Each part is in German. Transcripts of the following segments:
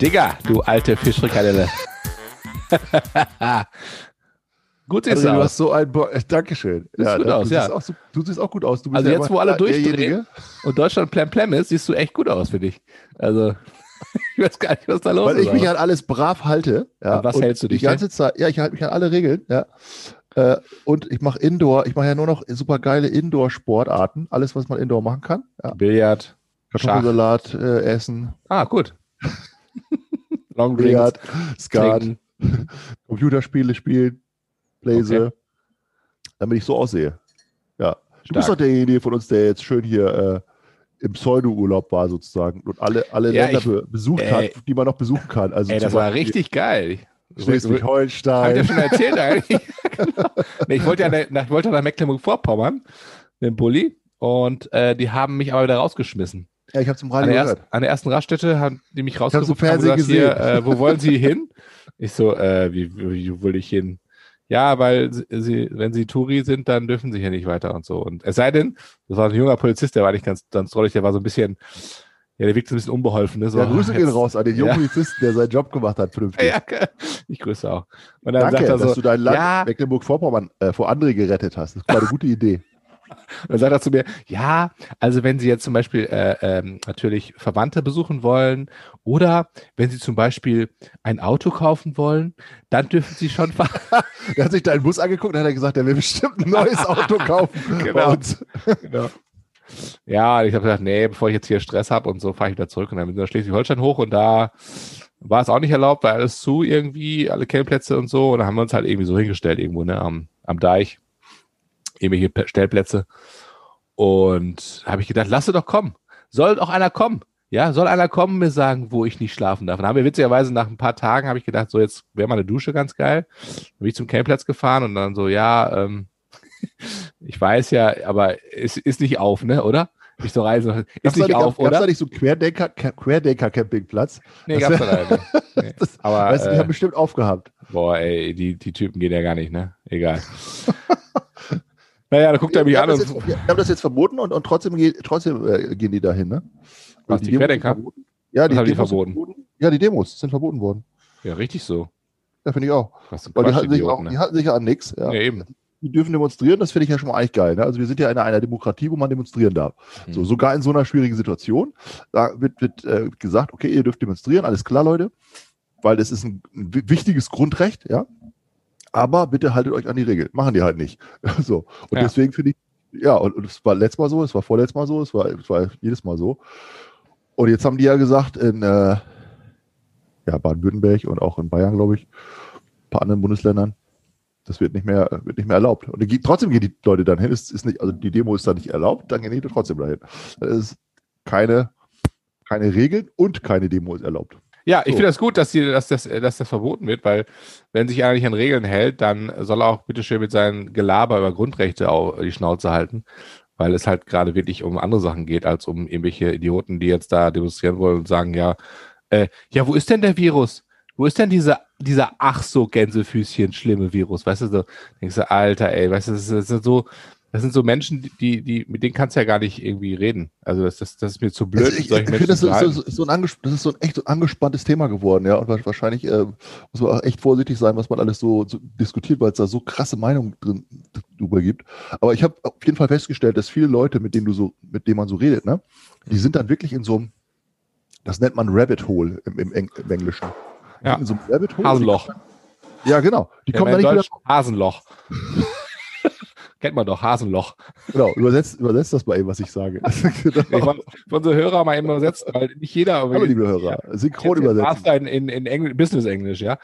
Digga, du alte Fischrikadelle. gut siehst also, du, du hast so ein Bo Dankeschön. Du ja, gut aus, du, ja. Siehst auch, du siehst auch gut aus. also jetzt, wo alle durchdrehen und Deutschland plem plem ist, siehst du echt gut aus für dich. Also ich weiß gar nicht, was da los Weil ist. Weil ich mich an alles brav halte. Ja, was hältst du dich? Die ganze? Zeit, ja, ich halte mich an alle Regeln, ja. Äh, und ich mache Indoor, ich mache ja nur noch super geile Indoor-Sportarten. Alles, was man Indoor machen kann. Ja. Billard. Kartoffelsalat äh, essen. Ah, gut. Long Billard, Skat, Computerspiele spielen, Blaze, okay. damit ich so aussehe. Ja. Du Stark. bist doch derjenige von uns, der jetzt schön hier äh, im Pseudo-Urlaub war sozusagen und alle, alle ja, Länder ich, be besucht ey, hat, die man noch besuchen kann. Also ey, das war richtig geil. Schleswig-Holstein. Hab ich ja schon erzählt eigentlich. genau. nee, ich wollte ja nach, ich wollte nach Mecklenburg-Vorpommern mit dem Bulli und äh, die haben mich aber wieder rausgeschmissen. Ja, ich habe zum Radio an der, gehört. Erst, an der ersten Raststätte haben die mich rausgerufen und haben gesagt, hier, äh, wo wollen Sie hin? Ich so, äh, wie, wie will ich hin? Ja, weil sie, wenn sie Touri sind, dann dürfen sie hier nicht weiter und so. Und es sei denn, das war ein junger Polizist, der war nicht ganz, ganz drollig, der war so ein bisschen, ja, der wirkte ein bisschen unbeholfen. Ne? So, ja, Grüße gehen raus an den jungen ja. Polizisten, der seinen Job gemacht hat, vernünftig. Ja, ich grüße auch. Und dann Danke, sagt er so, dass du dein Land ja, Mecklenburg-Vorpommern äh, vor andere gerettet hast. Das war eine gute Idee. Dann sagt er zu mir, ja, also wenn Sie jetzt zum Beispiel äh, ähm, natürlich Verwandte besuchen wollen oder wenn Sie zum Beispiel ein Auto kaufen wollen, dann dürfen Sie schon fahren. er hat sich deinen Bus angeguckt und hat gesagt, er will bestimmt ein neues Auto kaufen. genau. genau. Ja, ich habe gesagt, nee, bevor ich jetzt hier Stress habe und so, fahre ich wieder zurück. Und dann bin ich nach Schleswig-Holstein hoch und da war es auch nicht erlaubt, weil alles zu irgendwie, alle Campingplätze und so. Und da haben wir uns halt irgendwie so hingestellt irgendwo, ne, am, am Deich irgendwelche Stellplätze. Und habe ich gedacht, lasse doch kommen. Soll doch einer kommen. Ja, soll einer kommen, mir sagen, wo ich nicht schlafen darf. Dann haben wir witzigerweise nach ein paar Tagen habe ich gedacht, so jetzt wäre mal eine Dusche ganz geil. Dann bin ich zum Campingplatz gefahren und dann so, ja, ähm, ich weiß ja, aber es ist nicht auf, ne, oder? Ich so reisen, ist gab's nicht auf, gab's oder? da nicht so Querdenker, Querdenker Campingplatz? Nee, das gab's da leider nee. Aber, weißt du, die äh, haben bestimmt aufgehabt. Boah, ey, die, die Typen gehen ja gar nicht, ne? Egal. Naja, da guckt er mich an. Jetzt, wir haben das jetzt verboten und, und trotzdem, trotzdem äh, gehen die dahin, ne? Was, die, die Querdenker? Ja, die, Demos die verboten? verboten? Ja, die Demos sind verboten worden. Ja, richtig so. Ja, finde ich auch. Was Weil die halten, sich auch, ne? die halten sich ja an nichts. Ja. ja, eben. Die dürfen demonstrieren, das finde ich ja schon mal eigentlich geil. Ne? Also wir sind ja in einer Demokratie, wo man demonstrieren darf. Hm. So, sogar in so einer schwierigen Situation. Da wird, wird äh, gesagt, okay, ihr dürft demonstrieren, alles klar, Leute. Weil das ist ein, ein wichtiges Grundrecht, ja aber bitte haltet euch an die Regeln. Machen die halt nicht. so. Und ja. deswegen finde ich, ja, und es war letztes Mal so, es war vorletztes Mal so, es war, es war jedes Mal so. Und jetzt haben die ja gesagt, in äh, ja, Baden-Württemberg und auch in Bayern, glaube ich, ein paar anderen Bundesländern, das wird nicht mehr, wird nicht mehr erlaubt. Und die, trotzdem gehen die Leute dann hin. Es ist nicht, also die Demo ist da nicht erlaubt, dann gehen die trotzdem dahin. Es ist keine, keine Regeln und keine Demo ist erlaubt. Ja, ich so. finde das gut, dass, die, dass, das, dass das verboten wird, weil wenn sich einer nicht an Regeln hält, dann soll er auch bitteschön mit seinem Gelaber über Grundrechte auch die Schnauze halten, weil es halt gerade wirklich um andere Sachen geht, als um irgendwelche Idioten, die jetzt da demonstrieren wollen und sagen, ja, äh, ja, wo ist denn der Virus? Wo ist denn dieser, dieser ach so Gänsefüßchen schlimme Virus? Weißt du, so, denkst du, Alter, ey, weißt du, das ist, das ist so, das sind so Menschen, die, die, mit denen kannst du ja gar nicht irgendwie reden. Also das, das, das ist mir zu blöd. Also ich, ich finde, das, ist so, so ein das ist so ein echt angespanntes Thema geworden, ja. Und wahrscheinlich äh, muss man auch echt vorsichtig sein, was man alles so, so diskutiert, weil es da so krasse Meinungen drin drüber gibt. Aber ich habe auf jeden Fall festgestellt, dass viele Leute, mit denen du so, mit denen man so redet, ne, die sind dann wirklich in so einem, das nennt man Rabbit Hole im, im, Eng, im Englischen. Ja. In so einem Rabbit Hole. Hasenloch. Ja, genau. Die ja, kommen da nicht Deutsch wieder. Hasenloch. Kennt man doch, Hasenloch. Genau, übersetzt, übersetzt das mal eben, was ich sage. genau. Ich unsere Hörer mal eben übersetzt, weil nicht jeder. Aber Hallo, liebe Hörer, synchron übersetzt. In, in, in Engl Business-Englisch, ja?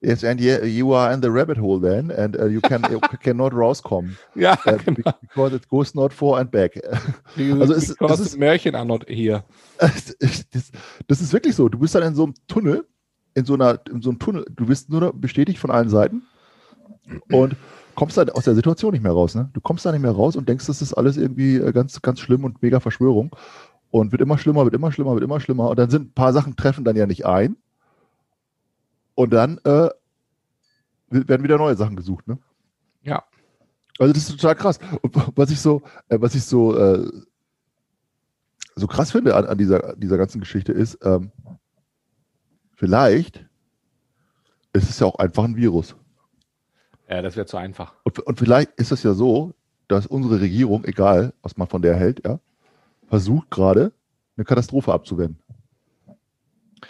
Yes, and you are in the rabbit hole then, and uh, you can you cannot rauskommen. Ja, uh, genau. Because it goes not for and back. also es, es ist Märchen are not here. Das, das, ist wirklich so. Du bist dann in so einem Tunnel, in so einer, in so einem Tunnel. Du bist nur bestätigt von allen Seiten und kommst da aus der Situation nicht mehr raus. Ne? Du kommst da nicht mehr raus und denkst, das ist alles irgendwie äh, ganz, ganz schlimm und mega Verschwörung. und wird immer schlimmer, wird immer schlimmer, wird immer schlimmer. Und dann sind ein paar Sachen treffen dann ja nicht ein. Und dann äh, werden wieder neue Sachen gesucht, ne? Ja. Also das ist total krass. Und was ich so, äh, was ich so, äh, so krass finde an, an dieser, dieser ganzen Geschichte ist, ähm, vielleicht ist es ja auch einfach ein Virus. Ja, das wäre zu einfach. Und, und vielleicht ist es ja so, dass unsere Regierung, egal was man von der hält, ja, versucht gerade eine Katastrophe abzuwenden.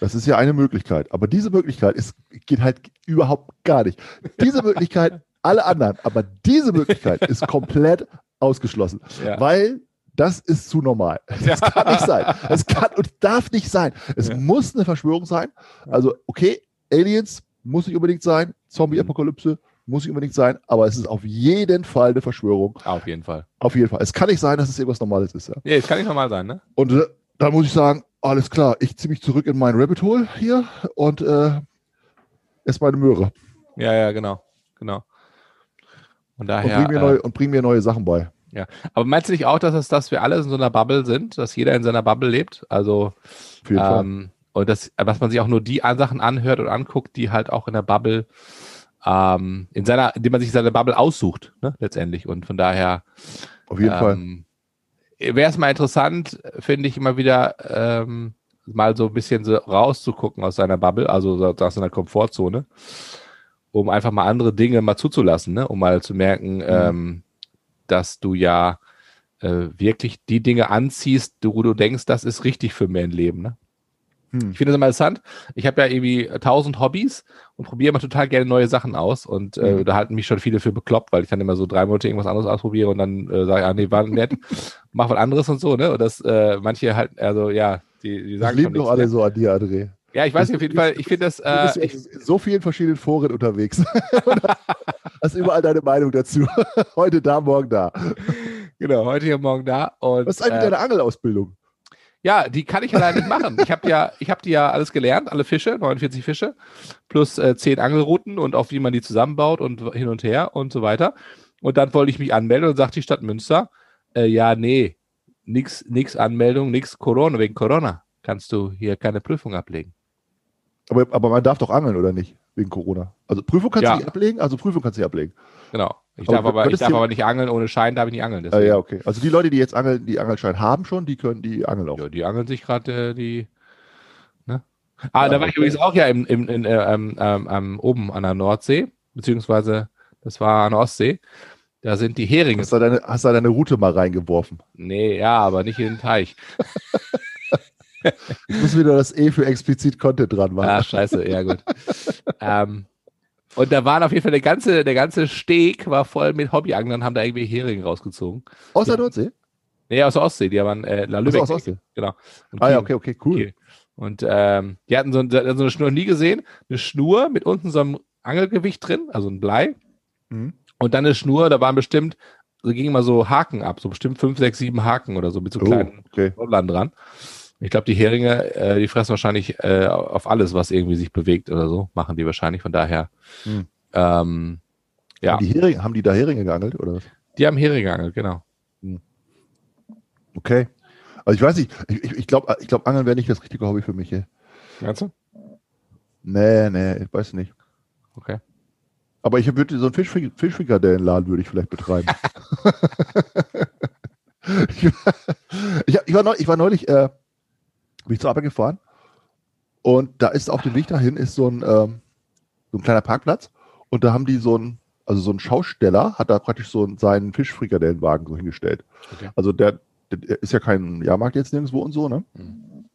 Das ist ja eine Möglichkeit. Aber diese Möglichkeit ist, geht halt überhaupt gar nicht. Diese Möglichkeit, alle anderen, aber diese Möglichkeit ist komplett ausgeschlossen. Ja. Weil das ist zu normal. Das kann nicht sein. Es kann und darf nicht sein. Es Ja. muss eine Verschwörung sein. Also, okay, Aliens muss nicht unbedingt sein. Zombie-Apokalypse muss nicht unbedingt sein. Aber es ist auf jeden Fall eine Verschwörung. Auf jeden Fall. Auf jeden Fall. Es kann nicht sein, dass es irgendwas Normales ist. Ja. Ja, das kann nicht normal sein, ne? Und äh, da muss ich sagen, alles klar, ich ziehe mich zurück in mein Rabbit Hole hier und äh, esse meine Möhre Ja, ja, genau. Genau. Und, daher. bring mir äh, neue, und bring mir neue Sachen bei. aber meinst du nicht auch, dass, es, dass wir alle in so einer Bubble sind, dass jeder in seiner Bubble lebt? Also, Auf jeden Fall. ähm, und das, dass man sich auch nur die Sachen anhört und anguckt, die halt auch in der Bubble, ähm, in seiner, indem man sich seine Bubble aussucht, ne, letztendlich. Und von daher, Auf jeden Fall. ähm, wäre es mal interessant, finde ich immer wieder, ähm, mal so ein bisschen so rauszugucken aus seiner Bubble, also so- aus seiner Komfortzone, um einfach mal andere Dinge mal zuzulassen, ne? um mal zu merken, ähm, dass du ja äh, wirklich die Dinge anziehst, wo du denkst, das ist richtig für mein Leben. Ne? Hm. Ich finde das immer interessant. Ich habe ja irgendwie tausend Hobbys und probiere immer total gerne neue Sachen aus. Und äh, Mhm. da halten mich schon viele für bekloppt, weil ich dann immer so drei Monate irgendwas anderes ausprobiere und dann äh, sage, ah nee, war nett, mach was anderes und so, ne? Und das, äh, manche halt, also ja, die, die sagen lieben doch alle ne? so an dir, André. Ja, ich weiß nicht, auf jeden Fall, ich finde das, Du äh, bist ich, in so vielen verschiedenen Foren unterwegs. Hast überall deine Meinung dazu. Heute da, morgen da. genau, heute hier, morgen da. Und, Was ist eigentlich äh, deine Angelausbildung? Ja, die kann ich leider nicht machen. Ich habe ja, ich habe die ja alles gelernt, alle Fische, 49 Fische, plus äh, 10 Angelrouten und auf wie man die zusammenbaut und hin und her und so weiter. Und dann wollte ich mich anmelden und sagt die Stadt Münster, äh, ja, nee, nix, nix Anmeldung, nix Corona, wegen Corona. Kannst du hier keine Prüfung ablegen. Aber, aber man darf doch angeln, oder nicht? Wegen Corona. Also Prüfung kannst Ja. du nicht ablegen, also Prüfung kannst du nicht ablegen. Genau. Ich darf aber, ich darf aber nicht angeln, ohne Schein darf ich nicht angeln. Ah, ja, okay. Also die Leute, die jetzt angeln, die Angelschein haben schon, die können die angeln auch. Ja, die angeln sich gerade äh, die. Ne? Ah, Ja, da war ich okay. übrigens auch ja im, im, in, äh, ähm, ähm, ähm, oben an der Nordsee, beziehungsweise das war an der Ostsee. Da sind die Heringe. Hast du deine, hast du deine Route mal reingeworfen? Nee, ja, aber nicht in den Teich. Ich muss wieder das E für explizit Content dran machen. Ah, scheiße, ja gut. ähm, und da waren auf jeden Fall der ganze, der ganze Steg war voll mit Hobbyanglern, haben da irgendwie Heringe rausgezogen. Aus der. Nordsee? Nee, aus der Ostsee, die waren äh, La Lübeck. aus der Ostsee. Genau. Und Ah ja, okay, okay, cool. Kiel. Und ähm, die hatten so, so eine Schnur nie gesehen. Eine Schnur mit unten so einem Angelgewicht drin, also ein Blei. Mhm. Und dann eine Schnur, da waren bestimmt, so gingen mal so Haken ab, so bestimmt fünf, sechs, sieben Haken oder so mit so Oh, kleinen okay. Wollern dran. Ich glaube, die Heringe, äh, die fressen wahrscheinlich äh, auf alles, was irgendwie sich bewegt oder so, machen die wahrscheinlich. Von daher, Hm. ähm, ja, Haben, die Heringe, haben die da Heringe geangelt? Oder? was? die haben Heringe geangelt, genau. Okay. Also ich weiß nicht, ich, ich, ich glaube, ich glaub, Angeln wäre nicht das richtige Hobby für mich. Ey. Meinst du? Nee, nee, ich weiß nicht. Okay. Aber ich würde so einen Fischfri- Fischfrikadellenladen würde ich vielleicht betreiben. ich, war- ich, war neulich, ich war neulich, äh, bin ich zur Arbeit gefahren und da ist auf dem Weg dahin ist so ein, ähm, so ein kleiner Parkplatz und da haben die so ein, also so ein Schausteller hat da praktisch so einen- seinen Fischfrikadellenwagen so hingestellt. Okay. Also der, der ist ja kein Jahrmarkt jetzt nirgendwo und so, ne? Mhm.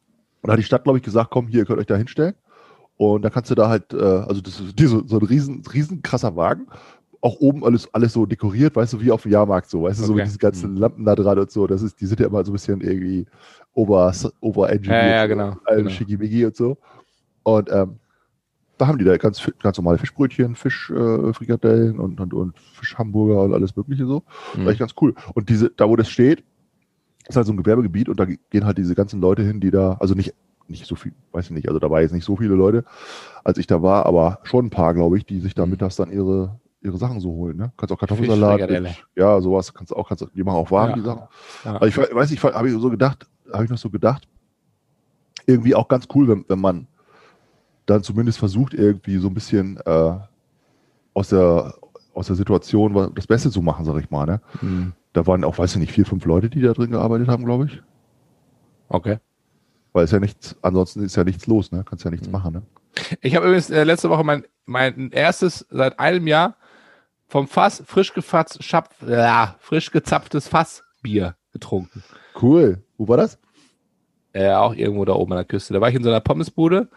Und da hat die Stadt, glaube ich, gesagt, komm, hier, ihr könnt euch da hinstellen. Und dann kannst du da halt, äh, also das ist die- so, so ein riesen, riesen krasser Wagen. Auch oben alles, alles so dekoriert, weißt du, wie auf dem Jahrmarkt so, weißt du, so Okay. mit diesen ganzen Mhm. Lampen da dran und so. Das ist, die sind ja immer so ein bisschen irgendwie over, over Ja, ja, genau, Allem genau. schickimicki und so. Und ähm, da haben die da ganz, ganz normale Fischbrötchen, Fischfrikadellen äh, und, und, und Fischhamburger und alles Mögliche so. Mhm. War echt ganz cool. Und diese, da wo das steht, ist halt so ein Gewerbegebiet und da gehen halt diese ganzen Leute hin, die da, also nicht, nicht so viel, weiß ich nicht, also da war jetzt nicht so viele Leute, als ich da war, aber schon ein paar, glaube ich, die sich da Mhm. mittags dann ihre, ihre Sachen so holen. Ne? Kannst auch Kartoffelsalat, ja, sowas, kannst du auch, kannst, die machen auch warm, Ja. die Sachen. Ja. Also ich we- weiß nicht, habe ich so gedacht, habe ich noch so gedacht, irgendwie auch ganz cool, wenn, wenn man dann zumindest versucht, irgendwie so ein bisschen äh, aus, der, aus der Situation das Beste zu machen, sag ich mal. Ne? Mhm. Da waren auch, weiß ich nicht, vier, fünf Leute, die da drin gearbeitet haben, glaube ich. Okay. Weil es ja nichts, ansonsten ist ja nichts los, ne? Kannst ja nichts mhm. machen, ne? Ich habe übrigens äh, letzte Woche mein, mein erstes seit einem Jahr vom Fass frisch gefasst, schap, ja, frisch gezapftes Fassbier getrunken. Cool. Wo war das? Äh, auch irgendwo da oben an der Küste. Da war ich in so einer Pommesbude,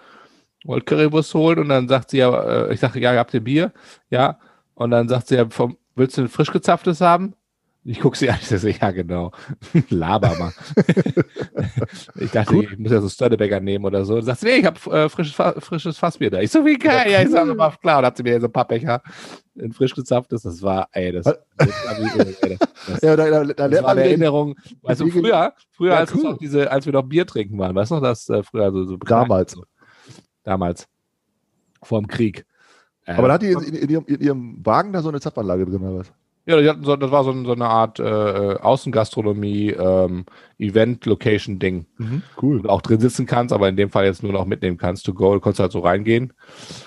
wollte Currywurst holen und dann sagt sie ja, äh, ich sage, ja, habt ihr Bier? Ja. Und dann sagt sie ja, vom, willst du ein frisch gezapftes haben? Ich gucke sie an, ich sage, ja, genau. Laber mal. ich dachte, cool. ich muss ja so Störtebecker nehmen oder so. Und sagt sie, nee, ich habe äh, frisches, frisches Fassbier da. Ich so, wie geil. Ja, ich sage mal, klar. Und hat sie mir so ein paar Becher in frisch gezapftes. Das war, ey, das, das, das, ja, da, da, da das war eine Erinnerung. Also früher, früher ja, als, cool. diese, als wir noch Bier trinken waren, weißt du noch, das äh, früher so, so Damals. Damals. Vor dem Krieg. Aber da hat die in, in, ihrem, in, ihrem, Wagen da so eine Zapfanlage drin, oder was? Ja, die hatten so, das war so, so eine Art äh, äh, Außengastronomie, ähm, Event-Location-Ding. Mhm, cool. Wo du auch drin sitzen kannst, aber in dem Fall jetzt nur noch mitnehmen kannst. To go, du konntest halt so reingehen,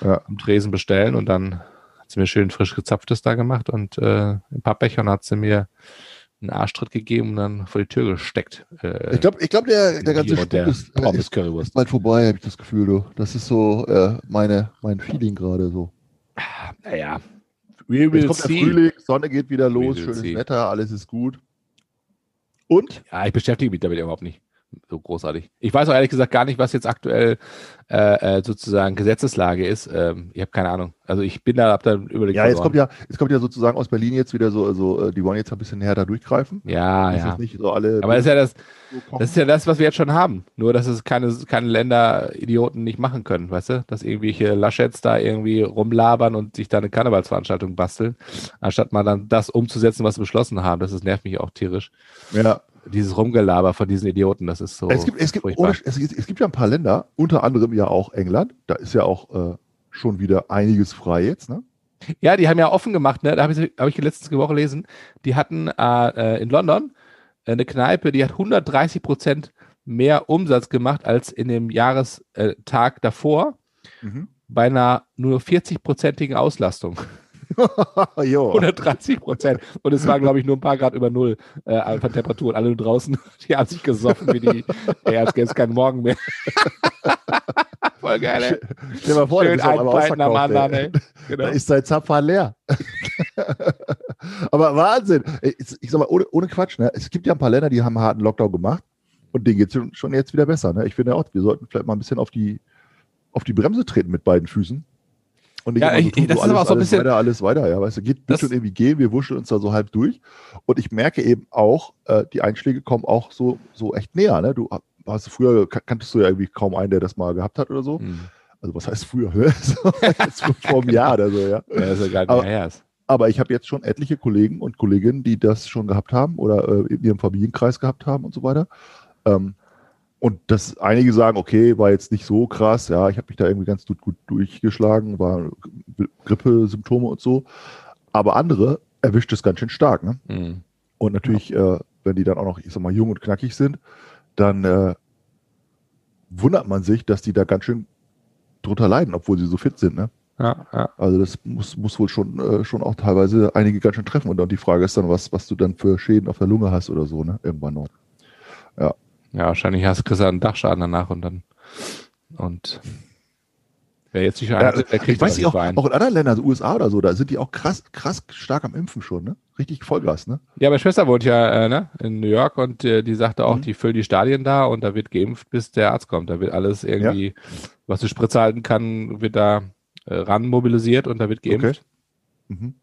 ja. am Tresen bestellen und dann hat sie mir schön frisch gezapftes da gemacht und äh, ein paar Becher und hat sie mir einen Arschtritt gegeben und dann vor die Tür gesteckt. Äh, ich glaube, ich glaub, der, der ganze Spuk ist, äh, ist, ist bald vorbei, habe ich das Gefühl. Du. Das ist so äh, meine, mein Feeling gerade so. Naja, We will Jetzt kommt see. der Frühling, Sonne geht wieder los, schönes see. Wetter, alles ist gut. Und? Ja, ich beschäftige mich damit überhaupt nicht so großartig. Ich weiß auch ehrlich gesagt gar nicht, was jetzt aktuell äh, äh sozusagen Gesetzeslage ist. Ähm, ich habe keine Ahnung. Also ich bin da, hab da überlegt. Ja, jetzt kommt ja, jetzt kommt ja sozusagen aus Berlin jetzt wieder so, also die wollen jetzt ein bisschen härter durchgreifen. Ja, das ja. nicht so alle Aber das ist ja das, das ist ja das, was wir jetzt schon haben. Nur, dass es keine, keine Länder-Idioten nicht machen können, weißt du? Dass irgendwelche Laschets da irgendwie rumlabern und sich da eine Karnevalsveranstaltung basteln, anstatt mal dann das umzusetzen, was sie beschlossen haben. Das ist, nervt mich auch tierisch. Ja dieses Rumgelaber von diesen Idioten, das ist so. Es gibt, es gibt, ohne, es, es, gibt ja ein paar Länder, unter anderem ja auch England, da ist ja auch äh, schon wieder einiges frei jetzt, ne? Ja, die haben ja offen gemacht, ne? Da habe ich, hab ich letztens Woche gelesen. Die hatten äh, in London eine Kneipe, die hat 130 Prozent mehr Umsatz gemacht als in dem Jahrestag davor mhm. bei einer nur 40-prozentigen Auslastung. 130 Prozent. Und es war, glaube ich, nur ein paar Grad über Null äh, von Temperatur. Und alle nur draußen, die haben sich gesoffen, wie die, ey, als gäbe es keinen Morgen mehr. Voll geil, ey. Stell dir mal vor, Schön ein am anderen, ey. Genau. Da ist sein Zapfer leer. Aber Wahnsinn. Ich, ich sag mal, ohne, ohne Quatsch, ne? es gibt ja ein paar Länder, die haben einen harten Lockdown gemacht. Und denen geht es schon jetzt wieder besser. Ne? Ich finde auch, wir sollten vielleicht mal ein bisschen auf die, auf die Bremse treten mit beiden Füßen und nicht ja, ich, so tun, das so ist alles, aber auch so ein bisschen. Weiter, alles weiter, ja, weißt du, geht schon irgendwie gehen, wir wuscheln uns da so halb durch. Und ich merke eben auch, äh, die Einschläge kommen auch so, so echt näher, ne? Du hast früher, kanntest du ja irgendwie kaum einen, der das mal gehabt hat oder so. Mhm. Also was heißt früher? Ne? so, vor einem Jahr oder so, ja. Ja, ist ja gar nicht aber, her. Aber ich habe jetzt schon etliche Kollegen und Kolleginnen, die das schon gehabt haben oder äh, in ihrem Familienkreis gehabt haben und so weiter. Ähm, und dass einige sagen, okay, war jetzt nicht so krass, ja, ich habe mich da irgendwie ganz gut, gut durchgeschlagen, war Grippesymptome und so. Aber andere erwischt es ganz schön stark. Ne? Mhm. Und natürlich, ja. äh, wenn die dann auch noch, ich sag mal, jung und knackig sind, dann äh, wundert man sich, dass die da ganz schön drunter leiden, obwohl sie so fit sind. Ne? Ja, ja. Also das muss, muss wohl schon, äh, schon auch teilweise einige ganz schön treffen. Und dann die Frage ist dann, was, was du dann für Schäden auf der Lunge hast oder so, ne? Irgendwann noch. Ja. Ja, wahrscheinlich hast du einen Dachschaden danach und dann und wer jetzt nicht ja, der kriegt ich weiß nicht, auch, auch in anderen Ländern, also USA oder so, da sind die auch krass, krass stark am Impfen schon, ne? Richtig Vollgas, ne? Ja, meine Schwester wohnt ja äh, ne? in New York und äh, die sagte auch, mhm. die füllen die Stadien da und da wird geimpft, bis der Arzt kommt. Da wird alles irgendwie, ja. was die Spritze halten kann, wird da äh, ran mobilisiert und da wird geimpft. Okay. Mhm.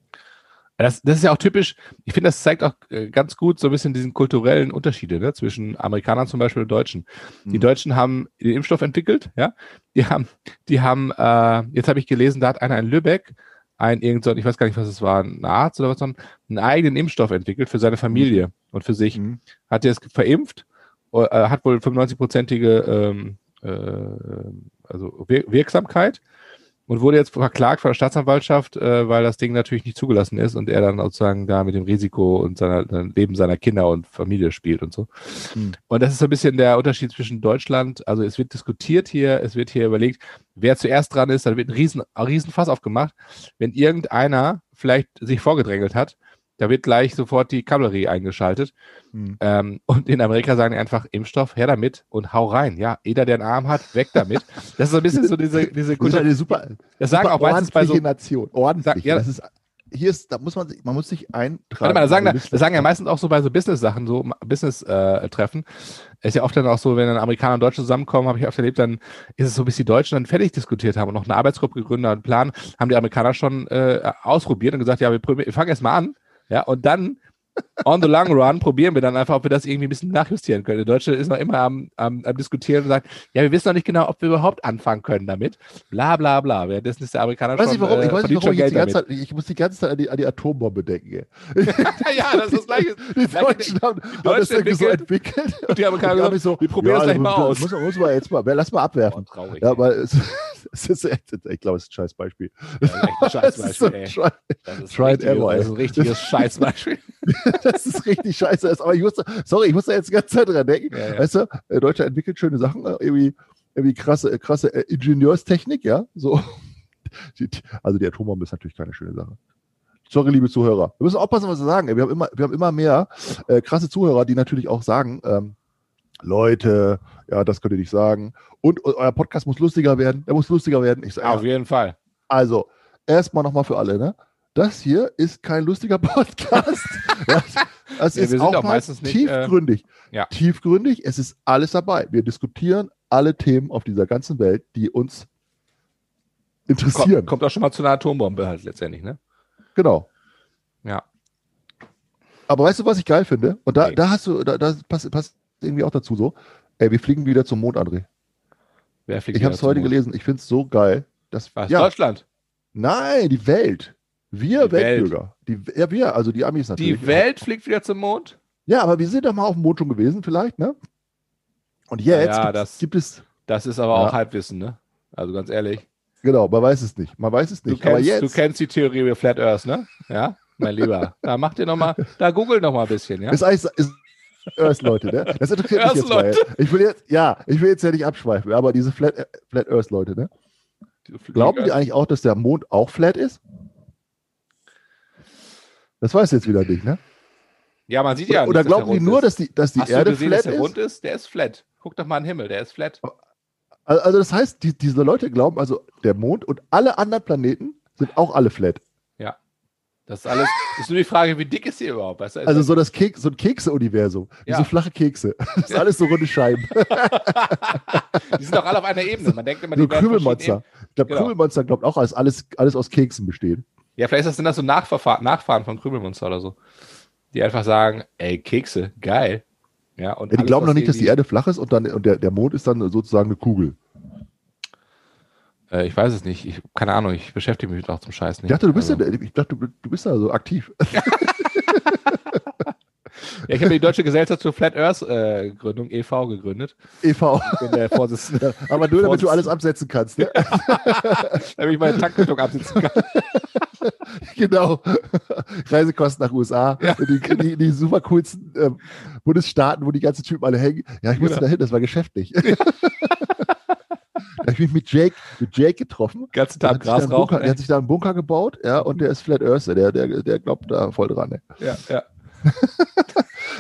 Das, das ist ja auch typisch, ich finde, das zeigt auch äh, ganz gut so ein bisschen diesen kulturellen Unterschiede ne, zwischen Amerikanern zum Beispiel und Deutschen. Die mhm. Deutschen haben den Impfstoff entwickelt, ja. Die haben, die haben, äh, jetzt habe ich gelesen, da hat einer in Lübeck ein irgend so, ich weiß gar nicht, was es war, ein Arzt oder was, sondern einen eigenen Impfstoff entwickelt für seine Familie mhm. und für sich. Mhm. Hat er es verimpft, äh, hat wohl 95-prozentige ähm, äh, also Wir Wirksamkeit und wurde jetzt verklagt von der Staatsanwaltschaft, äh, weil das Ding natürlich nicht zugelassen ist und er dann sozusagen da mit dem Risiko und seiner, Leben seiner Kinder und Familie spielt und so. Hm. Und das ist so ein bisschen der Unterschied zwischen Deutschland, also es wird diskutiert hier, es wird hier überlegt, wer zuerst dran ist, dann wird ein riesen, ein riesen Fass aufgemacht, wenn irgendeiner vielleicht sich vorgedrängelt hat da wird gleich sofort die Kavallerie eingeschaltet. Hm. Ähm, und in Amerika sagen die einfach Impfstoff, her damit und hau rein. Ja, jeder, der einen Arm hat, weg damit. Das ist so ein bisschen so diese, diese Kultur. Das ist eine super, das sagen super auch meistens bei so. Nation. Ordentlich. ja, das ist, hier ist, da muss man sich, man muss sich eintragen. Warte mal, das sagen, das sagen ja meistens auch so bei so Business-Sachen, so Business-Treffen. Äh, ist ja oft dann auch so, wenn dann Amerikaner und Deutsche zusammenkommen, habe ich oft erlebt, dann ist es so, bis die Deutschen dann fertig diskutiert haben und noch eine Arbeitsgruppe gegründet und einen Plan, haben die Amerikaner schon äh, ausprobiert und gesagt, ja, wir, wir fangen erst mal an ja, und dann on the long run probieren wir dann einfach, ob wir das irgendwie ein bisschen nachjustieren können. Der Deutsche ist noch immer am, am, am, diskutieren und sagt, ja, wir wissen noch nicht genau, ob wir überhaupt anfangen können damit. Bla bla bla. Währenddessen ist der Amerikaner weiß schon, ich warum, äh, ich weiß nicht, warum ich, jetzt die ganze Zeit, ich muss die ganze Zeit an die, an die Atombombe denken. ja, das ist das Gleiche. Die Deutschen haben, die haben das irgendwie so entwickelt. Und die Amerikaner haben so, wir probieren ja, das gleich mal aus. Muss, muss man jetzt mal, lass mal abwerfen. Oh, traurig. Ja, weil es, ist echt, ich glaube, es ist ein scheiß Beispiel. Ja, scheiß Beispiel, so. Das ist ein richtiges scheiß Beispiel. das ist richtig scheiße. Aber ich musste, sorry, ich musste jetzt die ganze Zeit dran denken. Ja, ja. Weißt du, äh, Deutschland entwickelt schöne Sachen, äh, irgendwie, irgendwie krasse, krasse äh, Ingenieurstechnik, ja, so. Also die Atombombe ist natürlich keine schöne Sache. Sorry, liebe Zuhörer. Wir müssen aufpassen, was wir sagen. Wir haben immer, wir haben immer mehr äh, krasse Zuhörer, die natürlich auch sagen, ähm, Leute, ja, das könnt ihr nicht sagen. Und euer Podcast muss lustiger werden. Er muss lustiger werden. Ich sage, Auf jeden Fall. Also, erstmal nochmal für alle, ne? Das hier ist kein lustiger Podcast. das, das ja, ist auch, auch meistens nicht, äh, tiefgründig. Äh, ja. Tiefgründig, es ist alles dabei. Wir diskutieren alle Themen auf dieser ganzen Welt, die uns interessieren. Kommt, kommt auch schon mal zu einer Atombombe halt letztendlich, ne? Genau. Ja. Aber weißt du, was ich geil finde? Und da, nee. da hast du, da, da passt, passt irgendwie auch dazu so. Ey, wir fliegen wieder zum Mond, André. Wer fliegt ich habe es heute Mond? gelesen. Ich finde es so geil. Dass, Was, ja, Deutschland? Nein, die Welt. Wir die Weltbürger. Welt. Die, ja, wir, also die Amis natürlich. Die Welt fliegt wieder zum Mond? Ja, aber wir sind doch mal auf dem Mond schon gewesen, vielleicht, ne? Und jetzt ja, das, gibt es. Das ist aber auch Halbwissen, ne? Also ganz ehrlich. Genau, man weiß es nicht. Man weiß es nicht. Du kennst, jetzt, du kennst die Theorie über Flat Earth, ne? Ja, mein Lieber. da macht ihr noch mal, da google noch mal ein bisschen, ja? Ist eigentlich, ist, Earth Leute, ne? Das interessiert mich jetzt mal. Ich will jetzt, ja, ich will jetzt ja nicht abschweifen, aber diese Flat, Flat Earth Leute, ne? Glauben die eigentlich auch, dass der Mond auch flat ist? Das weiß jetzt wieder nicht, ne? Ja, man sieht ja. Oder, oder glauben die nur, dass die, dass die Hast Erde du gesehen, flat dass der rund ist? Der ist flat. Guck doch mal in den Himmel, der ist flat. Also das heißt, die, diese Leute glauben also, der Mond und alle anderen Planeten sind auch alle flat. Das ist alles, das ist nur die Frage, wie dick ist hier überhaupt? Weißt du, also so, das Keks, so ein Kekse-Universum. Ja. So flache Kekse. Das ist alles so runde Scheiben. die sind doch alle auf einer Ebene. Man denkt immer, die so Krümelmonster. Ich glaube, genau. Krümelmonster glaubt auch, dass alles, alles aus Keksen besteht. Ja, vielleicht sind das so Nachfahren, Nachfahren von Krümelmonster oder so. Die einfach sagen, ey, Kekse, geil. Ja, und ja, die glauben noch nicht, dass die Erde flach ist und, dann, und der, der Mond ist dann sozusagen eine Kugel. Äh, ich weiß es nicht. Ich, keine Ahnung, ich beschäftige mich auch zum Scheiß nicht. Ich dachte, du bist, also. ja, ich dachte, du, du bist da so aktiv. ja, ich habe die Deutsche Gesellschaft zur Flat Earth äh, Gründung, e.V., gegründet. e.V. Ich bin der Vorsitzende. Aber nur, damit du alles absetzen kannst. Ne? damit ich meine Tankquittung absetzen kann. genau. Reisekosten nach USA. Ja. Die, die, die super coolsten äh, Bundesstaaten, wo die ganzen Typen alle hängen. Ja, ich musste genau. dahin, das war geschäftlich. Da habe ich mich mit Jake, mit Jake getroffen. Ganzen Tag Gras rauchen. Der hat sich da einen Bunker gebaut, ja, und der ist Flat Earther, der, der, der glaubt da voll dran. Ne? Ja, ja.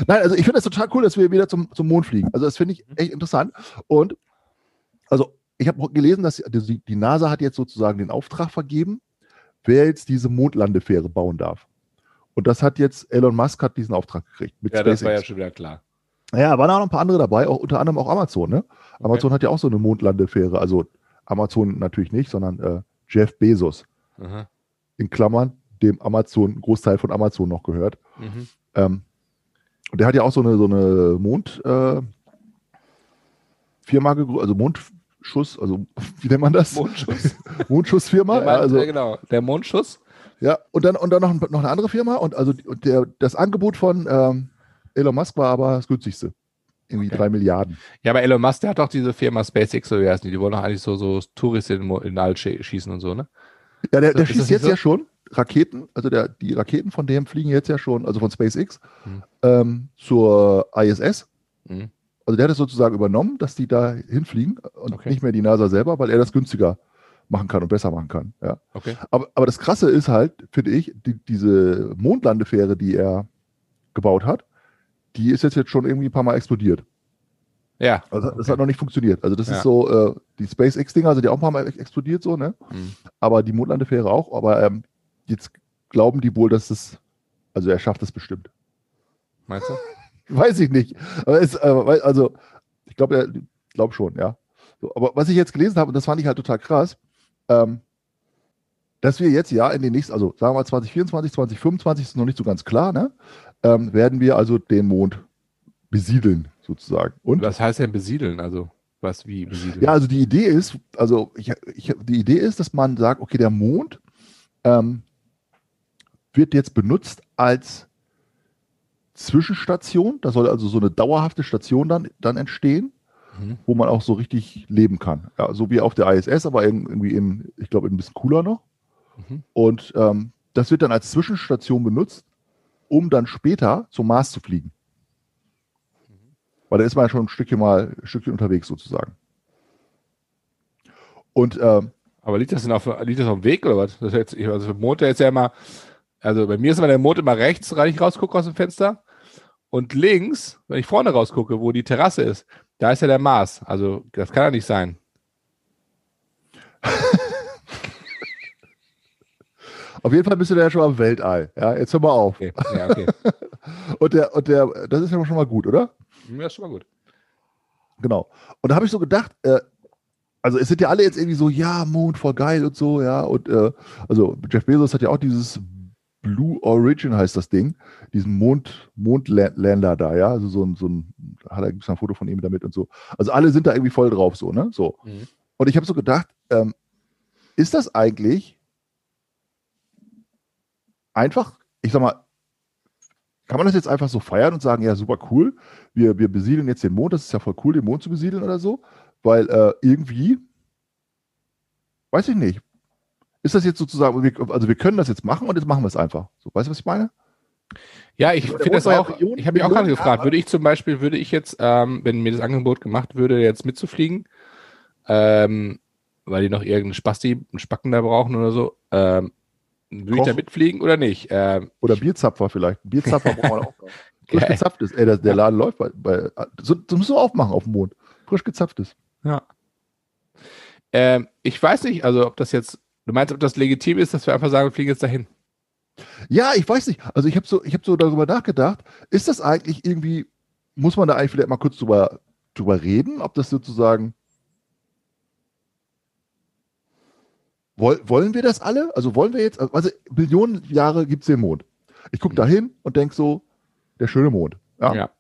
Nein, also ich finde das total cool, dass wir wieder zum, zum Mond fliegen. Also das finde ich echt interessant. Und also ich habe gelesen, dass die, die, NASA hat jetzt sozusagen den Auftrag vergeben, wer jetzt diese Mondlandefähre bauen darf. Und das hat jetzt Elon Musk hat diesen Auftrag gekriegt. ja, SpaceX. das war ja schon wieder klar. Ja, waren auch noch ein paar andere dabei, auch unter anderem auch Amazon, ne? Okay. Amazon hat ja auch so eine Mondlandefähre. Also Amazon natürlich nicht, sondern äh, Jeff Bezos. Aha. In Klammern, dem Amazon, Großteil von Amazon noch gehört. Mhm. Ähm, und der hat ja auch so eine, so eine Mond, äh, gegründet, also Mondschuss, also wie nennt man das? Mondschuss. Mondschussfirma. Der, also, ja, genau, der Mondschuss. Ja, und dann, und dann noch, noch eine andere Firma und also der, das Angebot von ähm, Elon Musk war aber das günstigste. irgendwie okay. drei Milliarden. Ja, aber Elon Musk, der hat doch diese Firma SpaceX, so wie heißen die, die wollen doch eigentlich so, so Touristen in, in All schießen und so, ne? Ja, der, der schießt jetzt so? ja schon Raketen, also der, die Raketen von dem fliegen jetzt ja schon, also von SpaceX, hm. ähm, zur ISS. Hm. Also der hat es sozusagen übernommen, dass die da hinfliegen und okay. nicht mehr die NASA selber, weil er das günstiger machen kann und besser machen kann. Ja. Okay. Aber, aber das Krasse ist halt, finde ich, die, diese Mondlandefähre, die er gebaut hat, die ist jetzt, jetzt schon irgendwie ein paar Mal explodiert. Ja. Also das okay. hat noch nicht funktioniert. Also das ja. ist so, äh, die SpaceX-Dinger, also die auch ein paar Mal explodiert so, ne? Mhm. Aber die Mondlandefähre auch. Aber ähm, jetzt glauben die wohl, dass es, also er schafft es bestimmt. Meinst du? Weiß ich nicht. Aber es, äh, also, ich glaube, er glaube schon, ja. So, aber was ich jetzt gelesen habe, und das fand ich halt total krass, ähm, dass wir jetzt ja in den nächsten, also sagen wir mal 2024, 2025 ist noch nicht so ganz klar, ne? Ähm, werden wir also den Mond besiedeln, sozusagen. Und was heißt denn besiedeln? Also was wie besiedeln? Ja, also die Idee ist, also ich, ich, die Idee ist, dass man sagt, okay, der Mond ähm, wird jetzt benutzt als Zwischenstation. Da soll also so eine dauerhafte Station dann, dann entstehen, mhm. wo man auch so richtig leben kann. Ja, so wie auf der ISS, aber irgendwie in, ich glaube, ein bisschen cooler noch. Mhm. Und ähm, das wird dann als Zwischenstation benutzt, um dann später zum Mars zu fliegen. Weil da ist man ja schon ein Stückchen mal ein Stückchen unterwegs sozusagen. Und ähm, aber liegt das denn auf, liegt das auf dem Weg oder was? Das jetzt, also für Mond ist ja immer, also bei mir ist immer der Mond immer rechts, wenn ich rausgucke aus dem Fenster. Und links, wenn ich vorne rausgucke, wo die Terrasse ist, da ist ja der Mars. Also das kann ja nicht sein. auf jeden Fall bist du ja schon am Weltall. Ja, jetzt hör mal auf. Okay. Ja, okay. und, der, und der, das ist ja schon mal gut, oder? Ja, ist schon mal gut. Genau. Und da habe ich so gedacht, äh, also es sind ja alle jetzt irgendwie so, ja, Mond, voll geil und so, ja. Und äh, also Jeff Bezos hat ja auch dieses Blue Origin heißt das Ding, diesen Mond, Mondländer da, ja. Also so ein, so ein, hat er ein Foto von ihm damit und so. Also alle sind da irgendwie voll drauf, so, ne? So. Mhm. Und ich habe so gedacht, ähm, ist das eigentlich einfach, ich sag mal, kann man das jetzt einfach so feiern und sagen, ja, super cool, wir, wir besiedeln jetzt den Mond, das ist ja voll cool, den Mond zu besiedeln oder so? Weil äh, irgendwie, weiß ich nicht, ist das jetzt sozusagen, also wir können das jetzt machen und jetzt machen wir es einfach. So, weißt du, was ich meine? Ja, ich finde das auch, Millionen, ich habe mich auch gerade gefragt, würde ich zum Beispiel, würde ich jetzt, ähm, wenn mir das Angebot gemacht würde, jetzt mitzufliegen, ähm, weil die noch irgendeinen Spasti, einen Spacken da brauchen oder so, ähm, würde ich da mitfliegen oder nicht? Ähm, oder Bierzapfer vielleicht. Bierzapfer brauchen wir auch. Frisch gezapftes. Ey, der, der Laden läuft bei, bei so, das musst du aufmachen auf dem Mond. Frisch gezapftes. Ja. Ähm, ich weiß nicht, also ob das jetzt, du meinst, ob das legitim ist, dass wir einfach sagen, wir fliegen jetzt dahin? Ja, ich weiß nicht. Also ich habe so, ich so darüber nachgedacht, ist das eigentlich irgendwie, muss man da eigentlich vielleicht mal kurz drüber, drüber reden, ob das sozusagen wollen wir das alle? Also wollen wir jetzt, also Billionen Jahre gibt es den Mond. Ich gucke da hin und denke so, der schöne Mond. Ja. ja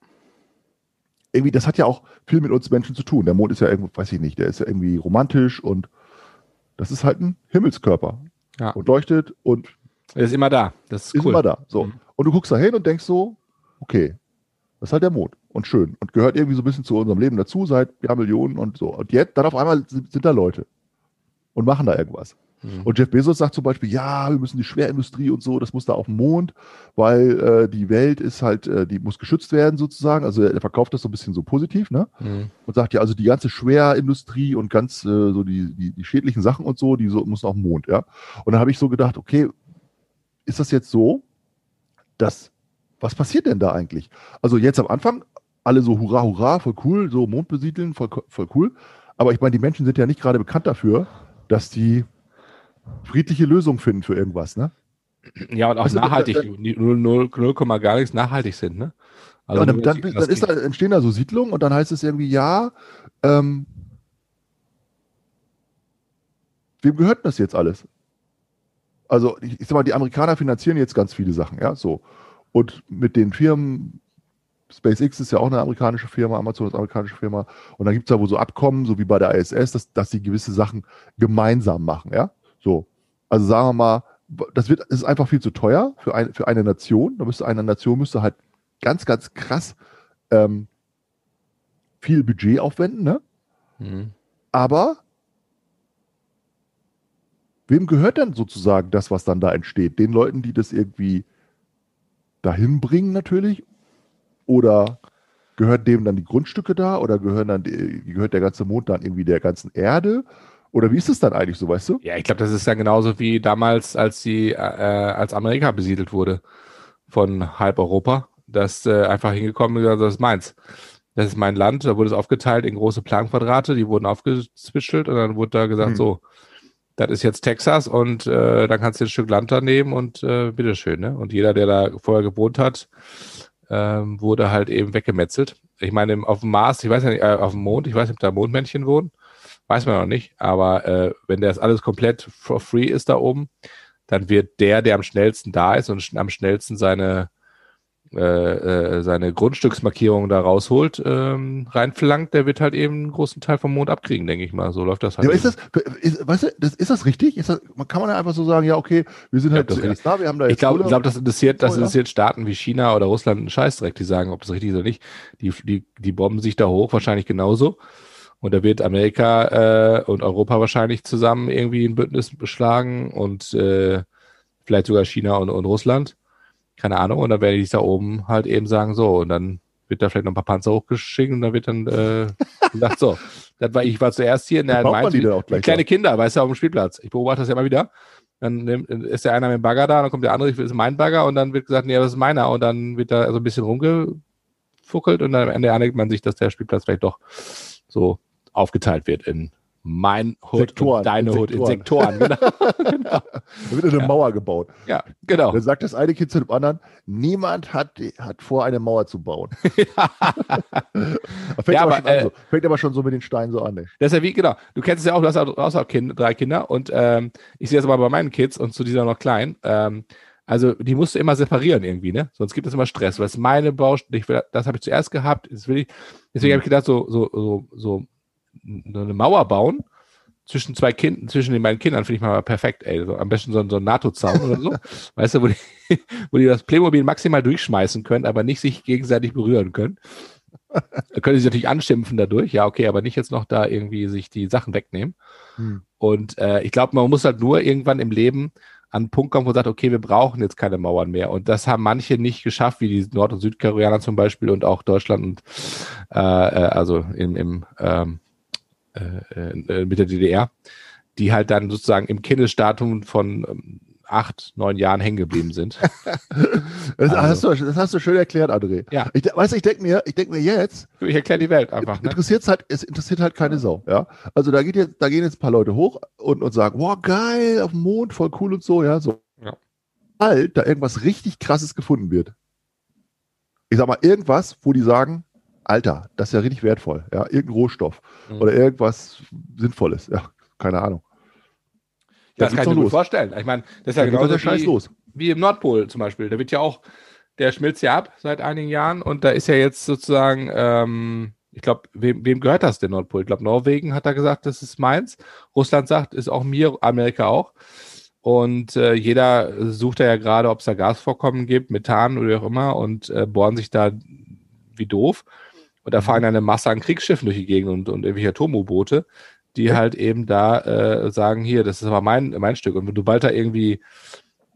irgendwie, das hat ja auch viel mit uns Menschen zu tun. Der Mond ist ja irgendwie, weiß ich nicht, der ist ja irgendwie romantisch und das ist halt ein Himmelskörper. Ja. Und leuchtet und. Er ist immer da. Das ist, ist immer da. So. Mhm. Und du guckst da hin und denkst so, okay, das ist halt der Mond. Und schön. Und gehört irgendwie so ein bisschen zu unserem Leben dazu, seit ja, Millionen und so. Und jetzt, dann auf einmal sind, sind da Leute und machen da irgendwas. Mhm. Und Jeff Bezos sagt zum Beispiel, ja, wir müssen die Schwerindustrie und so, das muss da auf den Mond, weil äh, die Welt ist halt, äh, die muss geschützt werden sozusagen. Also er verkauft das so ein bisschen so positiv, ne? Mhm. Und sagt ja, also die ganze Schwerindustrie und ganz äh, so die, die, die schädlichen Sachen und so, die so, müssen auf den Mond, ja. Und dann habe ich so gedacht, okay, ist das jetzt so, dass, was passiert denn da eigentlich? Also jetzt am Anfang, alle so hurra, hurra, voll cool, so Mond besiedeln, voll, voll cool. Aber ich meine, die Menschen sind ja nicht gerade bekannt dafür, dass die friedliche Lösung finden für irgendwas, ne? Ja, und auch also, nachhaltig, 0, gar nichts nachhaltig sind, ne? Also ja, dann, dann, dann ist da, entstehen da so Siedlungen und dann heißt es irgendwie, ja, ähm, wem gehört das jetzt alles? Also, ich, ich sag mal, die Amerikaner finanzieren jetzt ganz viele Sachen, ja, so. Und mit den Firmen, SpaceX ist ja auch eine amerikanische Firma, Amazon ist eine amerikanische Firma, und dann gibt es da wohl so Abkommen, so wie bei der ISS, dass, dass sie gewisse Sachen gemeinsam machen, ja. So. Also sagen wir mal, das wird, ist einfach viel zu teuer für, ein, für eine Nation. Da müsste eine Nation müsste halt ganz, ganz krass ähm, viel Budget aufwenden, ne? Mhm. Aber wem gehört denn sozusagen das, was dann da entsteht? Den Leuten, die das irgendwie dahin bringen natürlich? Oder gehört dem dann die Grundstücke da? Oder gehören dann die, gehört der ganze Mond dann irgendwie der ganzen Erde? Oder wie ist es dann eigentlich so, weißt du? Ja, ich glaube, das ist ja genauso wie damals, als die, äh, als Amerika besiedelt wurde von halb Europa, dass äh, einfach hingekommen ist, das ist meins. Das ist mein Land, da wurde es aufgeteilt in große Planquadrate, die wurden aufgezwischelt und dann wurde da gesagt, Hm. so, das ist jetzt Texas und äh, dann kannst du ein Stück Land da nehmen und äh, bitteschön, ne? Und jeder, der da vorher gewohnt hat, ähm, wurde halt eben weggemetzelt. Ich meine, auf dem Mars, ich weiß ja nicht, äh, auf dem Mond, ich weiß nicht, ob da Mondmännchen wohnen, weiß man noch nicht, aber äh, wenn das alles komplett for free ist da oben, dann wird der, der am schnellsten da ist und am schnellsten seine äh, äh, seine Grundstücksmarkierung da rausholt, ähm, reinflankt, der wird halt eben einen großen Teil vom Mond abkriegen, denke ich mal. So läuft das halt. Ja, aber ist das, ist, weißt du, das, ist das richtig? Ist das, man kann man ja einfach so sagen, ja, okay, wir sind halt zuerst da, wir haben da jetzt ich glaube, glaub, das interessiert, das Oh, interessiert Staaten wie China oder Russland einen Scheißdreck, die sagen, ob das richtig ist oder nicht. Die, die, die bomben sich da hoch, wahrscheinlich genauso. Und da wird Amerika äh, und Europa wahrscheinlich zusammen irgendwie ein Bündnis beschlagen und äh, vielleicht sogar China und, und Russland. Keine Ahnung. Und dann werden die da oben halt eben sagen, so, und dann wird da vielleicht noch ein paar Panzer hochgeschickt und dann wird dann äh, gesagt, so, das war, ich war zuerst hier, na, Braucht man meint, die auch gleich kleine Kinder, weißt du, auf dem Spielplatz. Ich beobachte das ja immer wieder. Dann nimmt, ist der einer mit dem Bagger da, dann kommt der andere, das ist mein Bagger und dann wird gesagt, nee, das ist meiner und dann wird da so ein bisschen rumgefuckelt und dann am Ende einigt man sich, dass der Spielplatz vielleicht doch so aufgeteilt wird in mein Hood Sektoren, und deine in Hood in Sektoren. Genau. genau. Da wird eine Ja. Mauer gebaut. Ja, genau. Dann sagt das eine Kind zu dem anderen, niemand hat, hat vor, eine Mauer zu bauen. fängt, Ja, aber aber, äh, so. fängt aber schon so mit den Steinen so an. Ne? Das ist ja wie, genau. Du kennst es ja auch, du hast auch, hast auch kind, drei Kinder und ähm, ich sehe das aber bei meinen Kids und zu dieser noch klein. Ähm, also die musst du immer separieren irgendwie, ne? Sonst gibt es immer Stress. Was meine Baustelle, das habe ich zuerst gehabt, das will ich, deswegen habe ich gedacht, so, so, so so eine Mauer bauen zwischen zwei Kindern, zwischen den beiden Kindern finde ich mal perfekt, ey. So, am besten so, ein- so ein NATO-Zaun oder so. Weißt du, wo die, wo die das Playmobil maximal durchschmeißen können, aber nicht sich gegenseitig berühren können. Da können sie sich natürlich anschimpfen dadurch, ja, okay, aber nicht jetzt noch da irgendwie sich die Sachen wegnehmen. Hm. Und äh, ich glaube, man muss halt nur irgendwann im Leben an einen Punkt kommen, wo man sagt, okay, wir brauchen jetzt keine Mauern mehr. Und das haben manche nicht geschafft, wie die Nord- und Südkoreaner zum Beispiel und auch Deutschland und äh, äh, also im, im ähm, äh, äh, mit der DDR, die halt dann sozusagen im Kindesstatum von ähm, acht, neun Jahren hängen geblieben sind. Das, Also. hast du, das hast du schön erklärt, André. Ja. Ich, weißt du, ich denke mir, ich denke mir jetzt, Ich erkläre die Welt einfach. Ne? interessiert's halt, es interessiert halt keine Sau. Ja? Also da geht jetzt, da gehen jetzt ein paar Leute hoch und, und sagen, wow, geil, auf dem Mond, voll cool und so, ja, so. Ja. Da irgendwas richtig krasses gefunden wird. Ich sag mal, irgendwas, wo die sagen, Alter, das ist ja richtig wertvoll, ja, irgendein Rohstoff Mhm. oder irgendwas Sinnvolles, ja, keine Ahnung. Ja, Da das kann ich mir gut vorstellen. Ich meine, das ist ja doch genauso der Scheiß wie, los. wie im Nordpol zum Beispiel. Da wird ja auch, der schmilzt ja ab seit einigen Jahren und da ist ja jetzt sozusagen, ähm, ich glaube, wem, wem gehört das, der Nordpol? Ich glaube, Norwegen hat da gesagt, das ist meins. Russland sagt, ist auch mir, Amerika auch. Und äh, jeder sucht da ja gerade, ob es da Gasvorkommen gibt, Methan oder wie auch immer und äh, bohren sich da wie doof. Und da Mhm. fahren eine Masse an Kriegsschiffen durch die Gegend und, und irgendwelche Atom-U-Boote, die Ja. halt eben da äh, sagen, hier, das ist aber mein, mein Stück. Und wenn du bald da irgendwie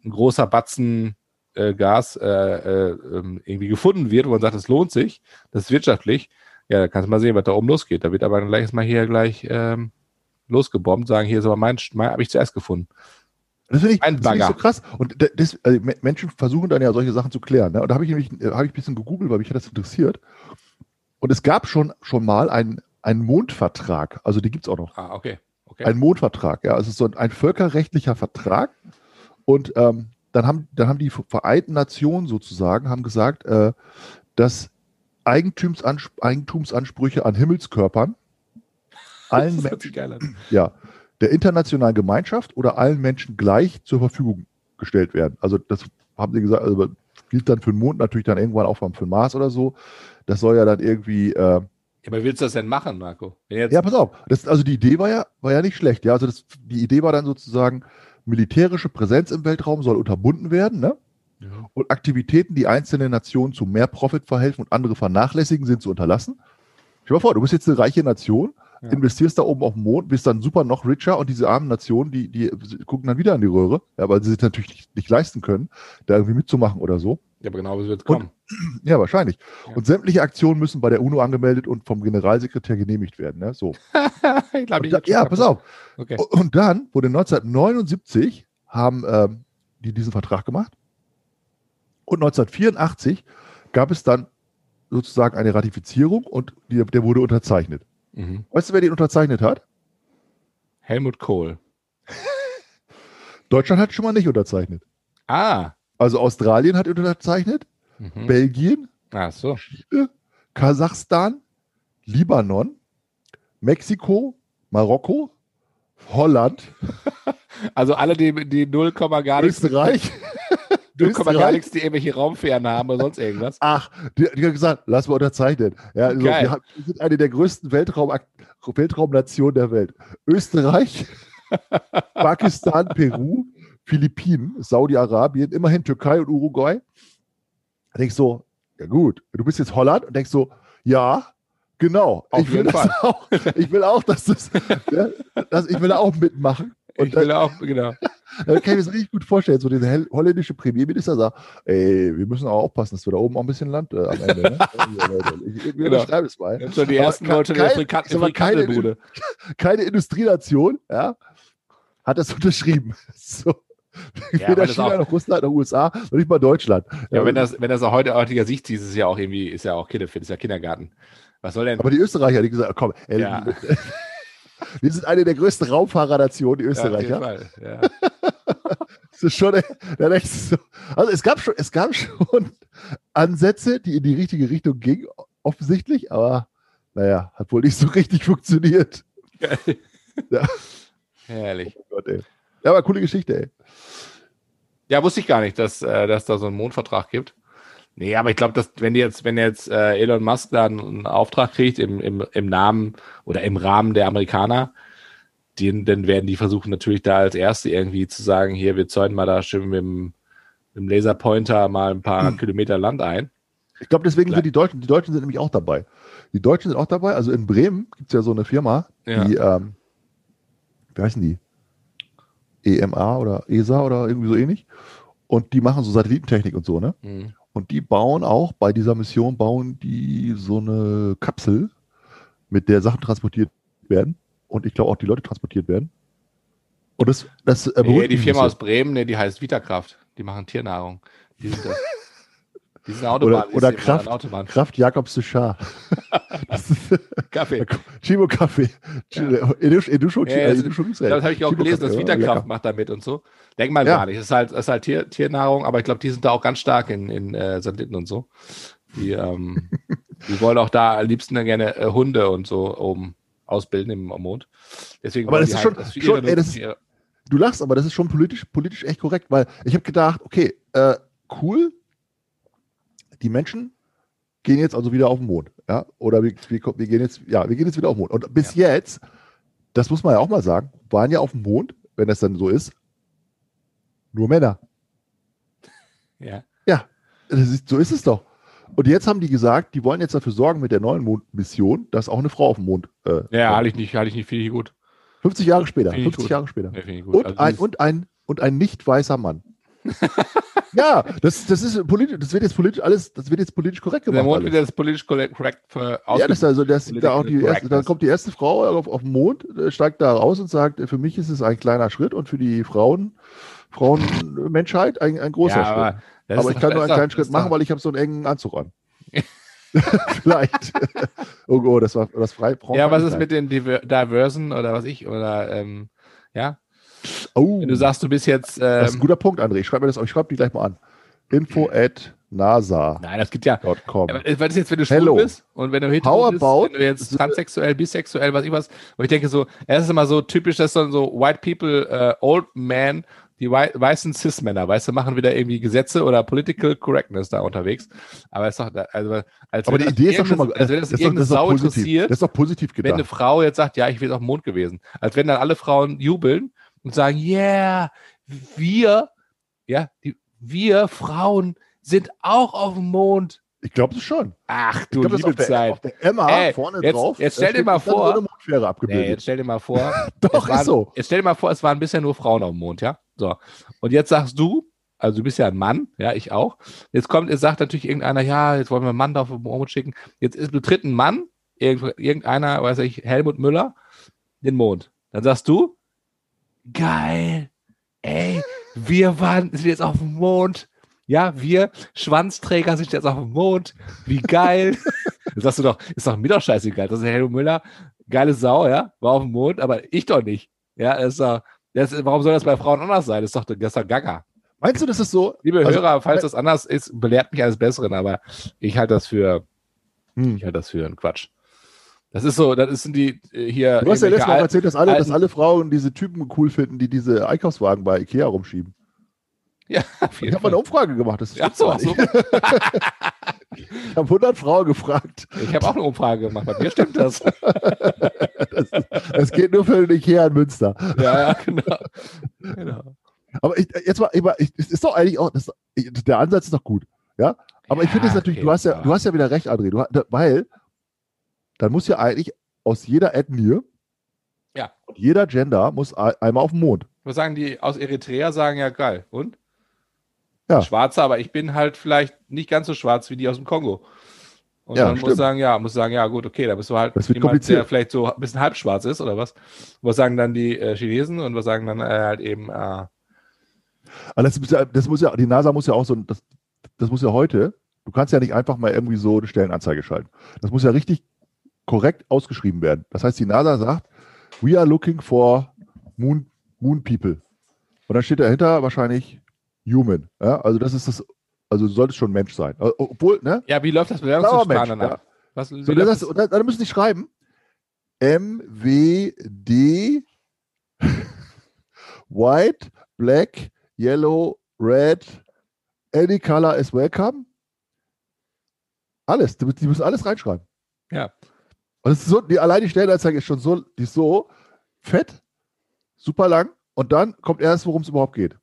ein großer Batzen äh, Gas äh, äh, ähm, irgendwie gefunden wird, wo man sagt, es lohnt sich, das ist wirtschaftlich, ja, da kannst du mal sehen, was da oben losgeht. Da wird aber gleich mal hier gleich ähm, losgebombt, sagen, hier ist aber mein, mein habe ich zuerst gefunden. Das finde ich, Ein das find ich so krass. Und da- das, also Me- Menschen versuchen dann ja solche Sachen zu klären. Ne? Und da habe ich nämlich äh, habe ich ein bisschen gegoogelt, weil mich hat das interessiert. Und es gab schon, schon mal einen, einen Mondvertrag. Also die gibt es auch noch. Ah, okay. okay. Ein Mondvertrag. Ja, also es ist so ein, ein völkerrechtlicher Vertrag. Und ähm, dann, haben, dann haben die Vereinten Nationen sozusagen haben gesagt, äh, dass Eigentumsans Eigentumsansprüche an Himmelskörpern allen Menschen ja, der internationalen Gemeinschaft oder allen Menschen gleich zur Verfügung gestellt werden. Also das haben sie gesagt, also gilt dann für den Mond natürlich dann irgendwann auch für den Mars oder so. Das soll ja dann irgendwie, äh, Ja, aber willst du das denn machen, Marco? Ja, pass auf, das, also die Idee war ja, war ja nicht schlecht. Ja, also das, die Idee war dann sozusagen, militärische Präsenz im Weltraum soll unterbunden werden, ne? Ja. Und Aktivitäten, die einzelne Nationen zu mehr Profit verhelfen und andere vernachlässigen, sind zu unterlassen. Stell dir mal vor, du bist jetzt eine reiche Nation, Ja. investierst da oben auf dem Mond, bist dann super noch richer und diese armen Nationen, die, die gucken dann wieder in die Röhre, ja, weil sie sich natürlich nicht, nicht leisten können, da irgendwie mitzumachen oder so. Ja, aber genau so wird es kommen. Ja, wahrscheinlich. Ja. Und sämtliche Aktionen müssen bei der UNO angemeldet und vom Generalsekretär genehmigt werden. Ne? So. Und da, ja, pass auf. Okay. Und dann wurde 1979 haben ähm, die diesen Vertrag gemacht. Und 1984 gab es dann sozusagen eine Ratifizierung und die, der wurde unterzeichnet. Mhm. Weißt du, wer den unterzeichnet hat? Helmut Kohl. Deutschland hat schon mal nicht unterzeichnet. Ah. Also Australien hat unterzeichnet, Mhm. Belgien, Ach so. Kasachstan, Libanon, Mexiko, Marokko, Holland, Also alle, die, die 0, gar nichts, Österreich. 0, gar nichts, die irgendwelche Raumfähren haben oder sonst irgendwas. Ach, die, die hat gesagt, lass mal unterzeichnen. Ja, also, wir, haben, wir sind eine der größten Weltraum, Weltraumnationen der Welt. Österreich, Pakistan, Peru, Philippinen, Saudi-Arabien, immerhin Türkei und Uruguay. Da denkst du so, ja gut, du bist jetzt Holland und denkst so, ja, genau. Auf ich will das Fall. auch. Ich will auch, dass das, ja, dass ich will da auch mitmachen. Und ich will auch, genau. da kann ich mir das richtig gut vorstellen. So dieser holländische Premierminister sagt, ey, wir müssen auch aufpassen, dass wir da oben auch ein bisschen Land äh, am Ende. Ne? ich ich Genau. unterschreibe es mal. Schon die ersten Leute in kein- der Frika- ich sag mal, keine-. Keine Industrienation, ja, hat das unterschrieben. So. Ja, Weder China auch- noch Russland noch USA, noch nicht mal Deutschland. Ja, wenn das, wenn das aus heute heutiger Sicht ist, ist es ja auch irgendwie, ist ja auch Kinderfit, ist ja Kindergarten. Was soll denn? aber die Österreicher, die gesagt, komm, ey, Ja. wir sind eine der größten Raumfahrernationen, die Ja, auf jeden Österreicher. Fall. Ja. Das ist schon. Also es gab schon, es gab schon Ansätze, die in die richtige Richtung gingen, offensichtlich, aber naja, hat wohl nicht so richtig funktioniert. Ja. Herrlich. Oh Gott, ey. Ja, aber coole Geschichte, ey. Ja, wusste ich gar nicht, dass, äh, dass da so einen Mondvertrag gibt. Nee, aber ich glaube, dass wenn jetzt, wenn jetzt äh, Elon Musk da einen, Auftrag kriegt im, im, im Namen oder im Rahmen der Amerikaner, den, dann werden die versuchen natürlich da als Erste irgendwie zu sagen, hier, wir zäunen mal da schön mit dem, mit dem Laserpointer mal ein paar Hm. Kilometer Land ein. Ich glaube, deswegen Klar. sind die Deutschen, die Deutschen sind nämlich auch dabei. Die Deutschen sind auch dabei. Also in Bremen gibt es ja so eine Firma, Ja. die, ähm, wie heißen die? EMA oder ESA oder irgendwie so ähnlich. Und die machen so Satellitentechnik und so, ne? Mhm. Und die bauen auch bei dieser Mission, bauen die so eine Kapsel, mit der Sachen transportiert werden. Und ich glaube auch die Leute transportiert werden. Und das, das Nee, die Firma aus Bremen, nee, die heißt Vitakraft. Die machen Tiernahrung. Die sind das. Die sind Autobahn. Oder- oder sind Kraft. Autobahn. Kraft Jakob Suchar. Das ist Kaffee. Chimo Kaffee. Ja, das- Edusho gibt's Ja, das habe ich auch Chimo gelesen, dass Kaffee, ja, Vitakraft lecker. macht damit und so. Denk mal Ja. gar nicht. Das ist halt, das ist halt Tier, Tiernahrung, aber ich glaube, die sind da auch ganz stark in, in äh, Satelliten und so. Die, ähm, die wollen auch da am liebsten dann gerne äh, Hunde und so oben ausbilden im am Mond. Deswegen Aber das ist halt, schon- für schon, ey, das Du lachst, aber das ist schon politisch, politisch echt korrekt, weil ich habe gedacht, okay, äh, cool, die Menschen gehen jetzt also wieder auf den Mond, ja, oder wir, wir, wir gehen jetzt, ja, wir gehen jetzt wieder auf den Mond. Und bis jetzt, das muss man ja auch mal sagen, waren ja auf dem Mond, wenn das dann so ist, nur Männer. ja. Das ist, so ist es doch. Und jetzt haben die gesagt, die wollen jetzt dafür sorgen mit der neuen Mondmission, dass auch eine Frau auf dem Mond. Äh, ja, halte ich nicht, halte ich nicht, finde ich gut. 50 Jahre später. Finde ich 50 gut. Jahre später. Gut. Und, Also ein, und, ein, und ein nicht weißer Mann. Ja, das, das ist politisch, das wird jetzt politisch alles, das wird jetzt politisch korrekt der gemacht. Mond alles. wird jetzt politisch korrekt für Ja, das ist also das, da auch die erste, dann kommt die erste Frau auf, auf den Mond, äh, steigt da raus und sagt, äh, für mich ist es ein kleiner Schritt und für die Frauen, Frauenmenschheit ein, ein großer ja, Schritt. aber, Aber ich kann nur einen kleinen Schritt machen, weil ich habe so einen engen Anzug an. Vielleicht. oh, oh, das war das frei. Ja, was ist mit den Diver Diversen oder was ich? Oder ähm, ja, Oh, wenn du sagst, du bist jetzt das ist ein ähm, guter Punkt, André. Ich schreibe mir das, ich schreibe die gleich mal an. Info at nasa.com. Nein, das gibt ja. Was ist jetzt, wenn du schwul bist und wenn du hetero bist, wenn du jetzt transsexuell, bisexuell, was ich was, und ich denke so, es ist immer so typisch, dass dann so White People, äh, Old Man, die wei weißen Cis-Männer, weißt du, machen wieder irgendwie Gesetze oder Political Correctness da unterwegs. Aber ist doch, also, als Aber die Idee ist doch schon mal, als wenn das, das irgendeine das ist doch Sau positiv. interessiert, Das ist doch positiv wenn eine gedacht. Frau jetzt sagt, ja, ich bin auf dem Mond gewesen. Als wenn dann alle Frauen jubeln und sagen, yeah, wir, ja, die, wir Frauen sind auch auf dem Mond. Ich glaube es schon. Ach Ich du glaub, das liebe auf der, Zeit. auf der Emma Ey, vorne jetzt- drauf. jetzt stell dir mal vor- Nee, jetzt stell dir mal vor. Doch, es waren, ist so. Jetzt stell dir mal vor, es waren bisher nur Frauen auf dem Mond, ja? So. Und jetzt sagst du, also du bist ja ein Mann, ja, ich auch. Jetzt kommt, jetzt sagt natürlich irgendeiner, ja, jetzt wollen wir einen Mann da auf den Mond schicken. Jetzt ist, betritt ein Mann, irgend, irgendeiner, weiß ich, Helmut Müller, den Mond. Dann sagst du, geil, ey, wir waren, sind jetzt auf dem Mond. Ja, wir Schwanzträger sind jetzt auf dem Mond. Wie geil. Dann sagst du doch, ist doch mir doch scheißegal. Das ist Helmut Müller, geile Sau, ja, war auf dem Mond, aber ich doch nicht. Ja, das ist doch, das, ist- warum soll das bei Frauen anders sein? Das ist doch, das ist doch Gaga. Meinst du, das ist so? Liebe Also- Hörer, falls das anders ist, belehrt mich eines Besseren, aber ich halte das für, Hm. ich halte das für einen Quatsch. Das ist so, das sind die äh, hier. Du hast ja letztes Mal Al- erzählt, dass alle, dass alle Frauen diese Typen cool finden, die diese Einkaufswagen bei Ikea rumschieben. Ja, Ich habe mal eine. Umfrage gemacht. Das Ja, so, so. Ich habe 100 Frauen gefragt. Ich habe auch eine Umfrage gemacht. Bei mir stimmt das. Das, das geht nur für den Ikea in Münster. ja, ja, genau. genau. Aber ich, jetzt mal, ich, es ist doch eigentlich auch, das, der Ansatz ist doch gut. Ja, aber ich finde es Ja, natürlich, okay, du hast ja, du hast ja wieder recht, André, du, weil dann muss ja eigentlich aus jeder Ethnie, Ja. und jeder Gender muss ein- einmal auf den Mond. Was sagen die aus Eritrea? Sagen ja geil. Und? Ja. Schwarzer, aber ich bin halt vielleicht nicht ganz so schwarz wie die aus dem Kongo. Und Ja, dann muss stimmt. sagen, ja, muss sagen, ja, gut, okay, da bist du halt Das wird jemand, der vielleicht so ein bisschen halb schwarz ist oder was. Was sagen dann die äh, Chinesen und was sagen dann äh, halt eben, äh, das, muss ja, das muss ja, die NASA muss ja auch so, das, das muss ja heute, du kannst ja nicht einfach mal irgendwie so eine Stellenanzeige schalten. Das muss ja richtig korrekt ausgeschrieben werden. Das heißt, die NASA sagt, we are looking for Moon, moon People. Und dann steht dahinter wahrscheinlich Human. Ja? Also das ist das, also du solltest schon Mensch sein. Äh, Obwohl, ne? ja, wie läuft das Bewerbungsverfahren dann ja. Was, So, das, das? dann, dann müssen die schreiben MWD White, Black, Yellow, Red, any color is welcome. Alles, die, die müssen alles reinschreiben. Ja. Und es ist so, die, allein die Stellenanzeige ist schon so, die ist so fett, super lang und dann kommt erst, worum es überhaupt geht.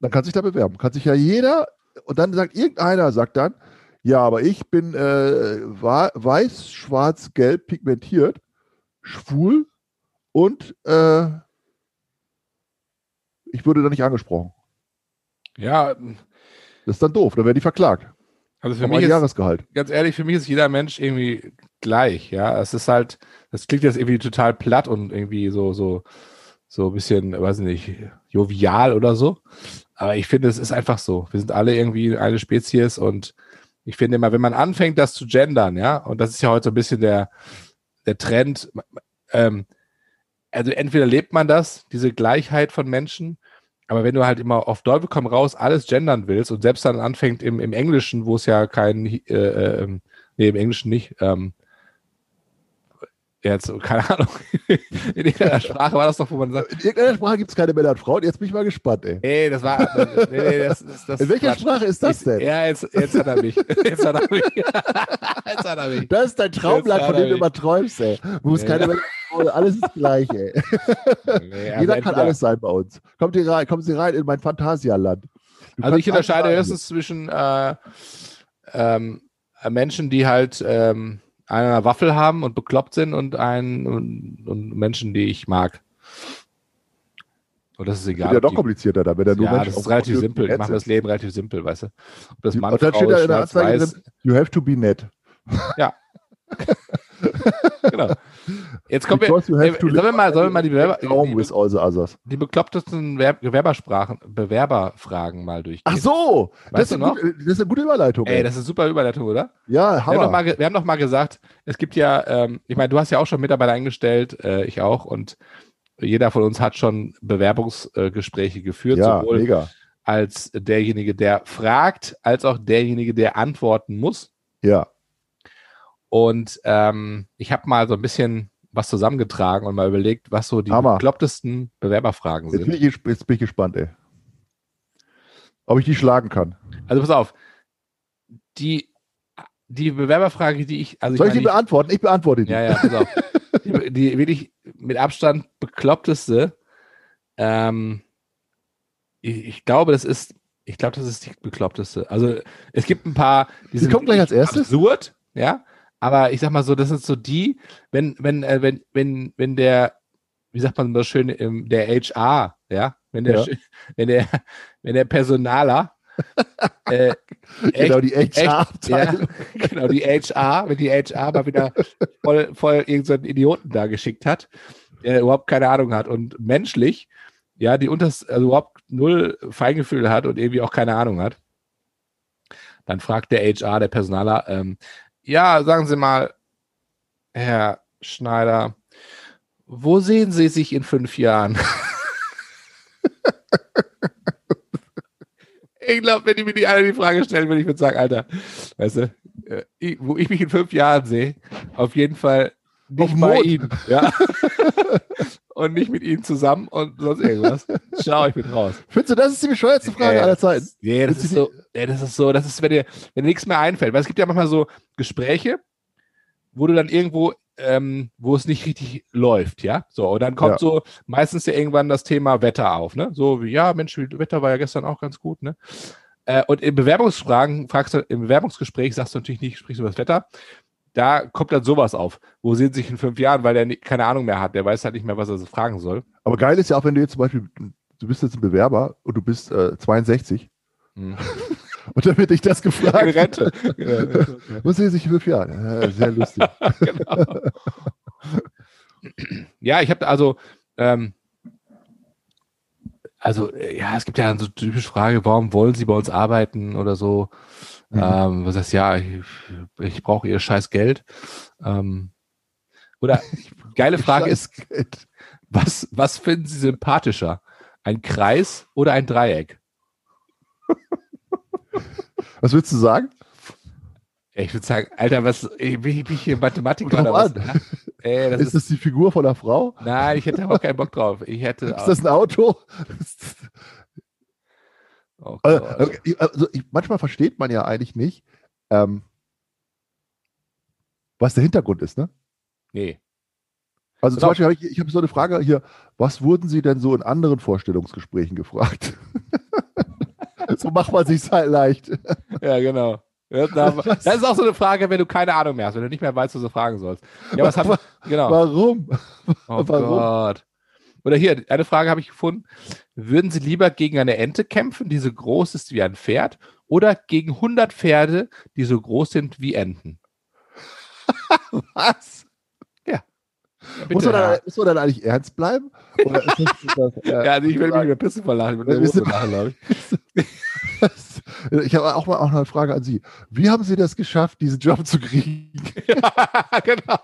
Dann kann sich da bewerben. Kann sich ja jeder, und dann sagt irgendeiner, sagt dann, ja, aber ich bin äh, weiß, schwarz, gelb pigmentiert, schwul und äh, ich würde da nicht angesprochen. Ja, Das ist dann doof, dann werden die verklagt. Also für mich ist, Jahresgehalt. ganz ehrlich, für mich ist jeder Mensch irgendwie gleich, ja. Es ist halt, das klingt jetzt irgendwie total platt und irgendwie so, so, so ein bisschen, weiß nicht, jovial oder so. Aber ich finde, es ist einfach so. Wir sind alle irgendwie eine Spezies und ich finde immer, wenn man anfängt, das zu gendern, ja, und das ist ja heute so ein bisschen der, der Trend, ähm, also entweder lebt man das, diese Gleichheit von Menschen, aber wenn du halt immer auf Teufel komm raus alles gendern willst und selbst dann anfängt im, im Englischen, wo es ja kein, äh, äh, ähm, nee, im Englischen nicht, ähm, jetzt, keine Ahnung, in irgendeiner Sprache war das doch, wo man sagt, In irgendeiner Sprache gibt es keine Männer und Frauen. Jetzt bin ich mal gespannt, ey. ey, das war, nee, nee, das, das, das In welcher Quatsch. Sprache ist das Ich- denn? Ja, jetzt, jetzt hat er mich. Jetzt hat er mich. jetzt hat er mich. Das ist dein Traumland, von dem du immer träumst, ey. Wo es Ja. keine Männer und Frauen, alles ist gleich, ey. Nee, Jeder kann alles sein bei uns. Kommt ihr rein, kommen Sie rein in mein Phantasialand. Du Also ich unterscheide höchstens zwischen äh, ähm, Menschen, die halt ähm, eine Waffel haben und bekloppt sind und, ein, und, und Menschen, die ich mag. Und das ist Wird egal. ja ob doch die- komplizierter da, wenn er nur ja, Menschen das ist relativ simpel. Ich nett mache das Leben relativ simpel, weißt du? Ob das Mann, Und dann Frau steht da in der Anzeige weiß. drin, you have to be net. Genau. Jetzt kommen wir, äh, sollen wir mal, sollen wir mal die, Bewerber, die, others. die beklopptesten Wer- Bewerbersprachen, Bewerberfragen mal durchgehen? Ach so, das ist, gute, das ist eine gute Überleitung. Ey, das ist eine super Überleitung, oder? ja, Wir haben, doch Hammer. mal, wir haben doch mal gesagt, es gibt ja, ähm, ich meine, du hast ja auch schon Mitarbeiter eingestellt, äh, ich auch, und jeder von uns hat schon Bewerbungsgespräche geführt, ja, sowohl mega. als derjenige, der fragt, als auch derjenige, der antworten muss. Ja, Und ähm, ich habe mal so ein bisschen was zusammengetragen und mal überlegt, was so die Hammer. beklopptesten Bewerberfragen jetzt bin, sind. ich, ges- jetzt bin ich gespannt, ey. Ob ich die schlagen kann. Also pass auf, die, die Bewerberfrage, die ich, also Soll ich ich die meine, beantworten? Ich beantworte die. Ja, ja, pass auf. die, die wirklich mit Abstand bekloppteste, ähm, ich, ich glaube, das ist Ich glaube, das ist die bekloppteste. Also es gibt ein paar, die, die sind kommt gleich als erstes. absurd, ja. Aber ich sag mal so, das sind so die, wenn, wenn, äh, wenn, wenn, wenn der, wie sagt man das schön, im, der HR, ja, wenn der, ja. wenn der, wenn der Personaler äh, genau, die HR-Abteilung. Ja, genau, die HR, wenn die HR mal wieder voll, voll irgendeinen so Idioten da geschickt hat, der überhaupt keine Ahnung hat und menschlich, ja, die unters, also überhaupt null Feingefühl hat und irgendwie auch keine Ahnung hat, dann fragt der HR, der Personaler, ähm, ja, sagen Sie mal, Herr Schneider, wo sehen Sie sich in fünf Jahren? ich glaube, wenn die mir die alle die Frage stellen, würde ich mir sagen, Alter, weißt du, äh, wo ich mich in fünf Jahren sehe, auf jeden Fall nicht bei Ihnen. Ja. und nicht mit Ihnen zusammen und sonst irgendwas. Schau, ich bin raus. Findest du, das ist die bescheuerste Frage äh, aller Zeiten? Nee, das ist, so, nee, das ist so, das ist, wenn dir, wenn dir nichts mehr einfällt. Weil es gibt ja manchmal so Gespräche, wo du dann irgendwo, ähm, wo es nicht richtig läuft, ja. So, und dann kommt ja. so meistens ja irgendwann das Thema Wetter auf, ne? So wie, ja, Mensch, Wetter war ja gestern auch ganz gut, ne? Äh, und in Bewerbungsfragen fragst du, im Bewerbungsgespräch sagst du natürlich nicht, sprichst du über das Wetter, da kommt dann sowas auf. Wo sehen sie sich in fünf Jahren, weil der keine Ahnung mehr hat. Der weiß halt nicht mehr, was er so fragen soll. Aber geil ist ja auch, wenn du jetzt zum Beispiel, du bist jetzt ein Bewerber und du bist äh, 62. Hm. und dann wird dich das gefragt. In Rente. Wo sehen sie sich in fünf Jahren? Ja, sehr lustig. genau. Ja, ich habe also, ähm, also ja, es gibt ja so typische Frage, warum wollen Sie bei uns arbeiten oder so. Mhm. Ähm, was heißt, ja, ich, ich brauche ihr scheiß Geld. Ähm, oder geile Frage ist, was, was finden Sie sympathischer? Ein Kreis oder ein Dreieck? Was würdest du sagen? Ich würde sagen, Alter, was, ich bin, ich hier Mathematik oder was? Ey, das ist, ist, das die Figur von einer Frau? Nein, ich hätte aber keinen Bock drauf. Ich hätte, ist das ein Auto? Oh also, also ich, manchmal versteht man ja eigentlich nicht, ähm, was der Hintergrund ist, ne? Nee. Also zum Beispiel habe ich, ich habe so eine Frage hier, was wurden Sie denn so in anderen Vorstellungsgesprächen gefragt? so macht man sich halt leicht. ja, genau. Ja, da, das ist auch so eine Frage, wenn du keine Ahnung mehr hast, wenn du nicht mehr weißt, was du fragen sollst. Ja, was haben, genau. Warum? Oh Warum? Gott. Oder hier, eine Frage habe ich gefunden. Würden Sie lieber gegen eine Ente kämpfen, die so groß ist wie ein Pferd, oder gegen 100 Pferde, die so groß sind wie Enten? Was? Ja. ja muss, man dann, muss, man dann, eigentlich ernst bleiben? Oder ist das, ist das, ja, ja also ich will mich mit der Pisse verlachen. Hose lachen, ich. ich habe auch mal auch eine Frage an Sie. Wie haben Sie das geschafft, diesen Job zu kriegen? ja, genau.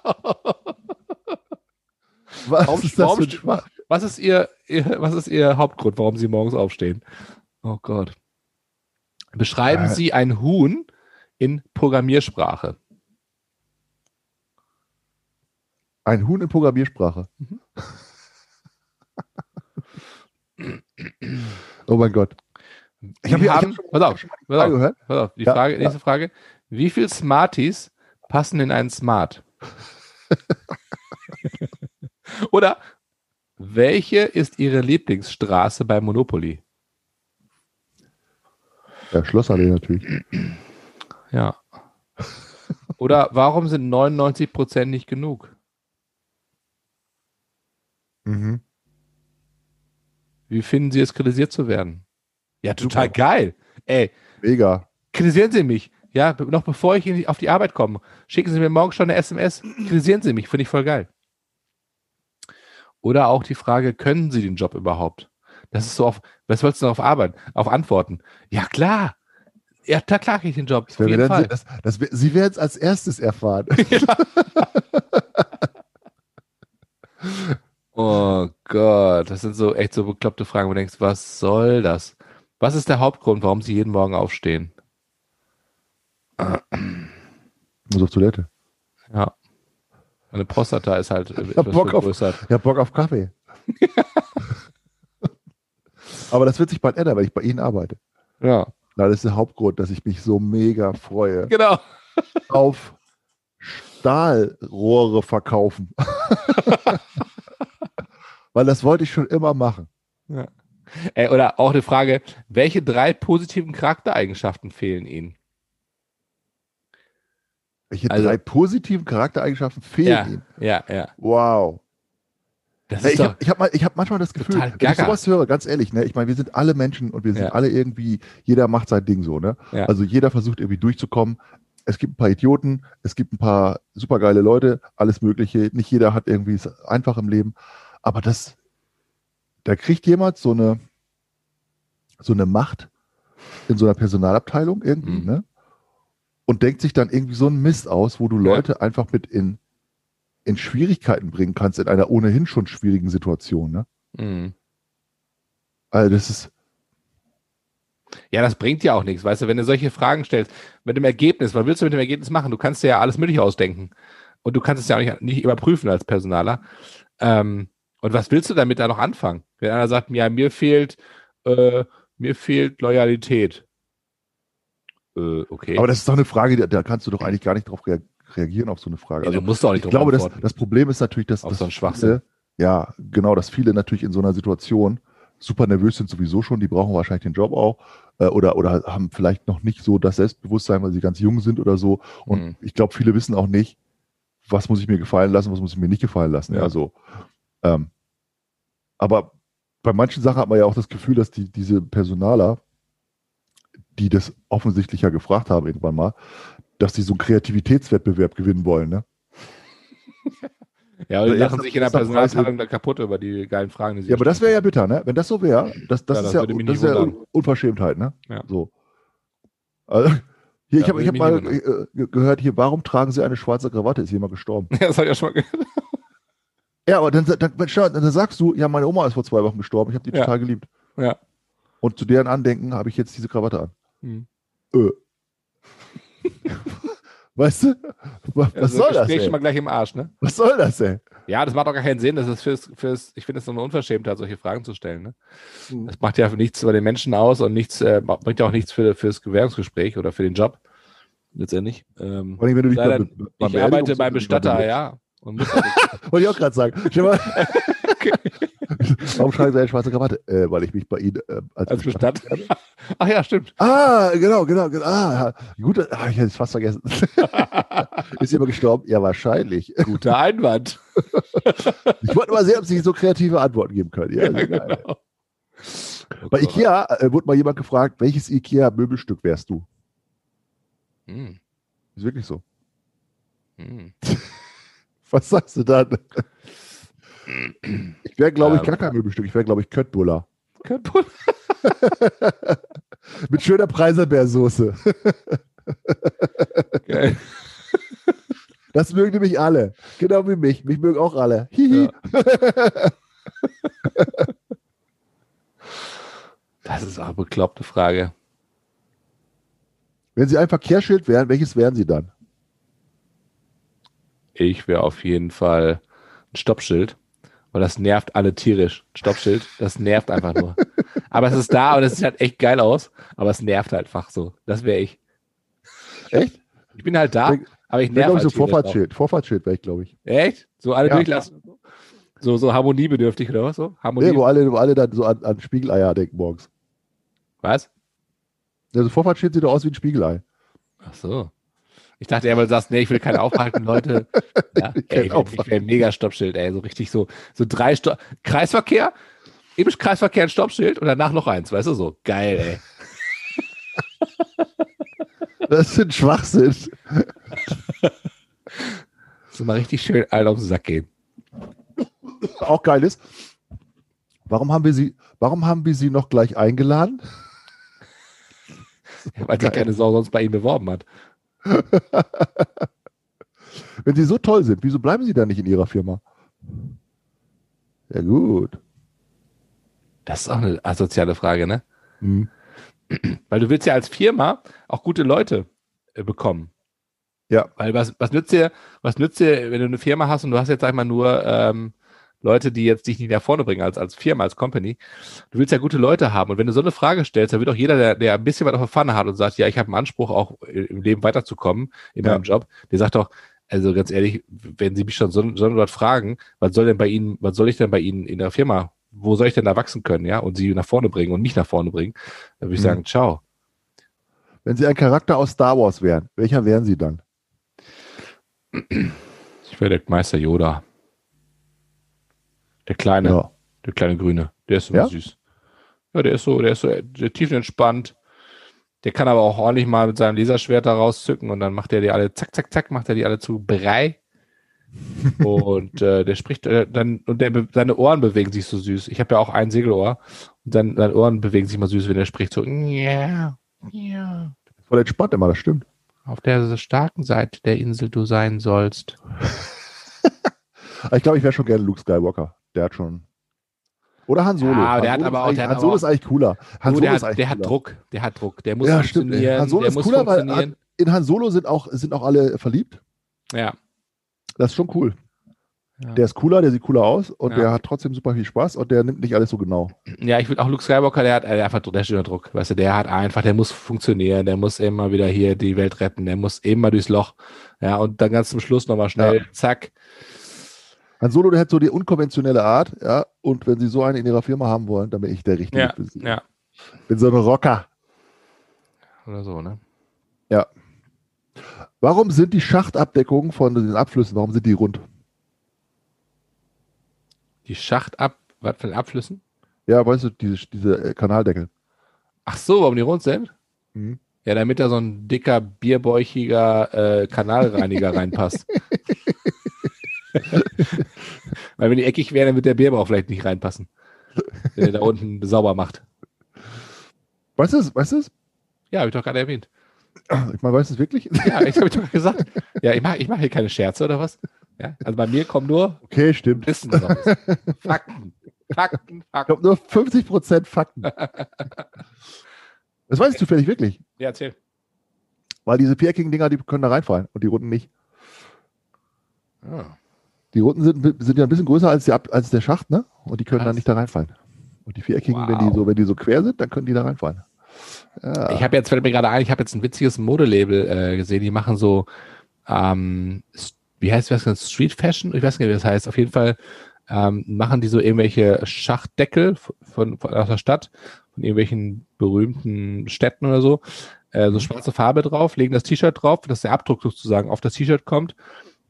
Was warum, ist das warum, für was ist ihr, ihr, was ist Ihr Hauptgrund, warum Sie morgens aufstehen? Oh Gott. Beschreiben äh. Sie ein Huhn in Programmiersprache. Ein Huhn in Programmiersprache. Mhm. oh mein Gott. Ich habe hab, pass auf, pass auf, pass auf, die ja, Frage, nächste ja. Frage. Wie viele Smarties passen in einen Smart? Oder welche ist Ihre Lieblingsstraße bei Monopoly? Ja, Schlossallee natürlich. Ja. Oder warum sind 99 Prozent nicht genug? Mhm. Wie finden Sie es, kritisiert zu werden? Ja, total Super. geil. Ey. Mega. Kritisieren Sie mich. Ja, noch bevor ich auf die Arbeit komme. Schicken Sie mir morgen schon eine SMS. Kritisieren Sie mich. Finde ich voll geil. Oder auch die Frage, können Sie den Job überhaupt? Das ist so auf, was wolltest du darauf arbeiten? Auf Antworten. Ja, klar. Ja, da klar kriege ich den Job. Auf jeden Fall. Das, das, Sie werden es als erstes erfahren. oh Gott, das sind so echt so bekloppte Fragen, wo du denkst, was soll das? Was ist der Hauptgrund, warum Sie jeden Morgen aufstehen? Muss auf Toilette. Ja. Meine Prostata ist halt ich hab Bock auf, Ich hab Bock auf Kaffee. Aber das wird sich bald ändern, weil ich bei Ihnen arbeite. Ja. Na, das ist der Hauptgrund, dass ich mich so mega freue. Genau. auf Stahlrohre verkaufen. weil das wollte ich schon immer machen. Ja. Äh, oder auch eine Frage, welche drei positiven Charaktereigenschaften fehlen Ihnen? Welche Also- drei positiven Charaktereigenschaften fehlen Ja, ihm? ja, ja. Wow. Das Hey, ich habe hab, ich hab manchmal das Gefühl, wenn ich sowas höre, ganz ehrlich, ne, ich meine, wir sind alle Menschen und wir sind Ja. alle irgendwie, jeder macht sein Ding so, ne? Ja. Also jeder versucht irgendwie durchzukommen. Es gibt ein paar Idioten, es gibt ein paar supergeile Leute, alles Mögliche. Nicht jeder hat irgendwie es einfach im Leben. Aber das, da kriegt jemand so eine, so eine Macht in so einer Personalabteilung irgendwie, Mhm. ne? Und denkt sich dann irgendwie so einen Mist aus, wo du Ja. Leute einfach mit in, in Schwierigkeiten bringen kannst, in einer ohnehin schon schwierigen Situation, ne? Mhm. Also das ist, Ja, das bringt ja auch nichts, weißt du, wenn du solche Fragen stellst, mit dem Ergebnis, was willst du mit dem Ergebnis machen? Du kannst dir ja alles Mögliche ausdenken. Und du kannst es ja auch nicht, nicht überprüfen als Personaler. Ähm, und was willst du damit da noch anfangen? Wenn einer sagt, ja, mir fehlt, äh, mir fehlt Loyalität. Äh, okay. aber das ist doch eine Frage, da, kannst du doch eigentlich gar nicht drauf rea reagieren auf so eine Frage. Ja, Also du musst doch nicht ich glaube, das, das Problem ist natürlich, dass, dass so viele, ja, genau, dass viele natürlich in so einer Situation super nervös sind sowieso schon, die brauchen wahrscheinlich den Job auch äh, oder, oder haben vielleicht noch nicht so das Selbstbewusstsein, weil sie ganz jung sind oder so. Und Mhm. ich glaube, viele wissen auch nicht, was muss ich mir gefallen lassen, was muss ich mir nicht gefallen lassen. Ja, Ja. so. Ähm, aber bei manchen Sachen hat man ja auch das Gefühl, dass die, diese Personaler, die das offensichtlich ja gefragt haben irgendwann mal, dass sie so einen Kreativitätswettbewerb gewinnen wollen. Ne? Ja, die Also lachen sich in der Personalabteilung da kaputt über die geilen Fragen, die sie Ja, aber das wäre ja bitter, ne? Wenn das so wäre, das, das Ja, ist das ja, das ist ja Unverschämtheit, ne? Ja. So. Also, hier, ich Ja, habe ich würde hab mal äh, ge- gehört, hier, warum tragen Sie eine schwarze Krawatte? Ist jemand gestorben? Ja, das habe ich ja schon mal gehört. Ja, aber dann, dann, dann, sagst du, ja, meine Oma ist vor zwei Wochen gestorben, ich habe die total geliebt. Ja. Und zu deren Andenken habe ich jetzt diese Krawatte an. Hm. Äh. weißt du? Was, Also, soll das, ey? schon mal gleich im Arsch, ne? Was soll das, ey? Ja, das macht doch gar keinen Sinn. Das ist fürs, fürs ich finde es so eine Unverschämtheit, solche Fragen zu stellen. Ne? Mhm. Das macht ja nichts über den Menschen aus und nichts, äh, bringt ja auch nichts für, fürs Gewährungsgespräch oder für den Job. Letztendlich. Ähm, Vor allem, wenn du dich Leider, beim- beim ich arbeite beim Bestatter, ja. Und muss Wollte ich auch gerade sagen. Stell mal, Warum tragen Sie eine schwarze Krawatte? Äh, weil ich mich bei Ihnen äh, als, als Bestatter. Ach ja, stimmt. Ah, genau, genau, genau. Ah, gut, ah, ich hätte es fast vergessen. Ist jemand gestorben? Ja, wahrscheinlich. Guter Einwand. Ich wollte mal sehen, ob Sie so kreative Antworten geben können. Ja, geil. genau. Bei Ikea äh, wurde mal jemand gefragt, welches Ikea-Möbelstück wärst du? Hm, Ist wirklich so. hm. Was sagst du dann? Ich wäre, glaube ich, Ähm. gar kein Möbelstück. Ich wäre, glaube ich, Köttbullar. Kaputt. Mit schöner Preiselbeersoße. Geil. Das mögen nämlich alle. Genau wie mich. Mich mögen auch alle. Hihi. Das ist auch eine bekloppte Frage. Wenn Sie ein Verkehrsschild wären, welches wären Sie dann? Ich wäre auf jeden Fall ein Stoppschild. Weil das nervt alle tierisch. Stoppschild, das nervt einfach nur. Aber es ist da und es sieht halt echt geil aus. Aber es nervt halt einfach so. Das wäre ich. Echt? Ich bin halt da, Ich aber ich nerv ich, so halt auch. Vorfahrtsschild. Vorfahrtsschild wäre ich, glaube ich. Echt? So alle Ja. durchlassen? So, so harmoniebedürftig oder was? So? Harmonie. Nee, wo alle, wo alle dann so an, an Spiegeleier denken morgens. was? Also Vorfahrtsschild sieht doch aus wie ein Spiegelei. Ach so. Ich dachte du sagst, nee, ich will keinen aufhalten, Leute. Ja, ey, ich will ein mega Stoppschild, ey, so richtig so, so drei Sto Kreisverkehr, eben Kreisverkehr ein Stoppschild und danach noch eins, weißt du, so geil, ey. Das ist ein Schwachsinn. So mal richtig schön allen auf den Sack gehen. Auch geil ist. Warum haben wir sie, warum haben wir sie noch gleich eingeladen? Weil sich keine Sau sonst bei ihm beworben hat. Wenn sie so toll sind, wieso bleiben sie dann nicht in ihrer Firma? Ja, gut. Das ist auch eine asoziale Frage, ne? Hm. Weil du willst ja als Firma auch gute Leute äh, bekommen. Ja. Weil was, was nützt dir, was nützt dir, wenn du eine Firma hast und du hast jetzt, sag ich mal, nur ähm, Leute, die jetzt dich nicht nach vorne bringen als, als Firma, als Company. Du willst ja gute Leute haben. Und wenn du so eine Frage stellst, dann wird auch jeder, der, der ein bisschen was auf der Pfanne hat und sagt, ja, ich habe einen Anspruch, auch im Leben weiterzukommen in Ja. meinem Job, der sagt doch, also ganz ehrlich, wenn Sie mich schon so, so was fragen, was soll denn bei Ihnen, was soll ich denn bei Ihnen in der Firma wo soll ich denn da wachsen können, ja? Und sie nach vorne bringen und nicht nach vorne bringen, dann würde ich Mhm. sagen, ciao. Wenn Sie ein Charakter aus Star Wars wären, welcher wären Sie dann? Ich wäre der Meister Yoda. Der kleine, Ja. der kleine Grüne. Der ist immer Ja? süß. Ja, der ist so, der ist so der tiefenentspannt. Der kann aber auch ordentlich mal mit seinem Laserschwert da rauszücken und dann macht er die alle, zack, zack, zack, macht er die alle zu Brei. und äh, der spricht äh, dann, und der, seine Ohren bewegen sich so süß. Ich habe ja auch ein Segelohr und dann seine Ohren bewegen sich mal süß, wenn er spricht, so, ja, ja. Voll entspannt immer, das stimmt. Auf der starken Seite der Insel du sein sollst. Ich glaube, ich wäre schon gerne Luke Skywalker. Der hat schon. Oder Han Solo. Ja, Han der hat Solo aber ist auch- eigentlich- der Han Solo ist eigentlich cooler. Han Solo der ist hat, der hat. Druck, der hat Druck, der muss Ja, stimmt. funktionieren, Han Solo der ist muss cooler, weil in Han Solo sind auch, sind auch alle verliebt. ja. Das ist schon cool. Ja. Der ist cooler, der sieht cooler aus und Ja. der hat trotzdem super viel Spaß und der nimmt nicht alles so genau. ja, ich würde auch Luke Skywalker, der hat äh, einfach der steht unter Druck, weißt du, der hat einfach, der muss funktionieren, der muss immer wieder hier die Welt retten, der muss immer durchs Loch, ja, und dann ganz zum Schluss nochmal schnell, Ja. zack, Han Solo, der hat so die unkonventionelle Art, ja, und wenn sie so einen in ihrer Firma haben wollen, dann bin ich der Richtige Ja, für sie. ja, Bin so ein Rocker. oder so, ne? Warum sind die Schachtabdeckungen von den Abflüssen, warum sind die rund? Die Schacht ab, was für Abflüssen? Ja, weißt du, diese, diese äh, Kanaldeckel. Ach so, warum die rund sind? Mhm. Ja, damit da so ein dicker, bierbäuchiger äh, Kanalreiniger reinpasst. Weil wenn die eckig wären, dann wird der Bierbauch vielleicht nicht reinpassen. Wenn er da unten sauber macht. Weißt du es? Weißt du es? Ja, habe ich doch gerade erwähnt. Ich meine, weißt du es wirklich? Ja, ich habe doch gesagt. Ja, ich mache ich mach hier keine Scherze oder was? Ja, also bei mir kommen nur Okay, stimmt. Wissen raus. Fakten. Fakten, Fakten. glaube nur 50% Fakten. Das weiß ich zufällig wirklich. Ja, erzähl. Weil diese viereckigen Dinger, die können da reinfallen und die runden nicht. Ah. Die runden sind, sind ja ein bisschen größer als, die, als der Schacht, ne? Und die können dann nicht da reinfallen. Und die viereckigen, wenn, Wow. die so, wenn die so quer sind, dann können die da reinfallen. Ja. Ich habe jetzt, fällt mir gerade ein, ich habe jetzt ein witziges Modelabel äh, gesehen, die machen so, ähm, wie heißt das, Street Fashion? Ich weiß nicht, wie das heißt. Auf jeden Fall ähm, machen die so irgendwelche Schachtdeckel von, von, von aus der Stadt, von irgendwelchen berühmten Städten oder so, äh, so schwarze Farbe drauf, legen das T-Shirt drauf, dass der Abdruck sozusagen auf das T-Shirt kommt.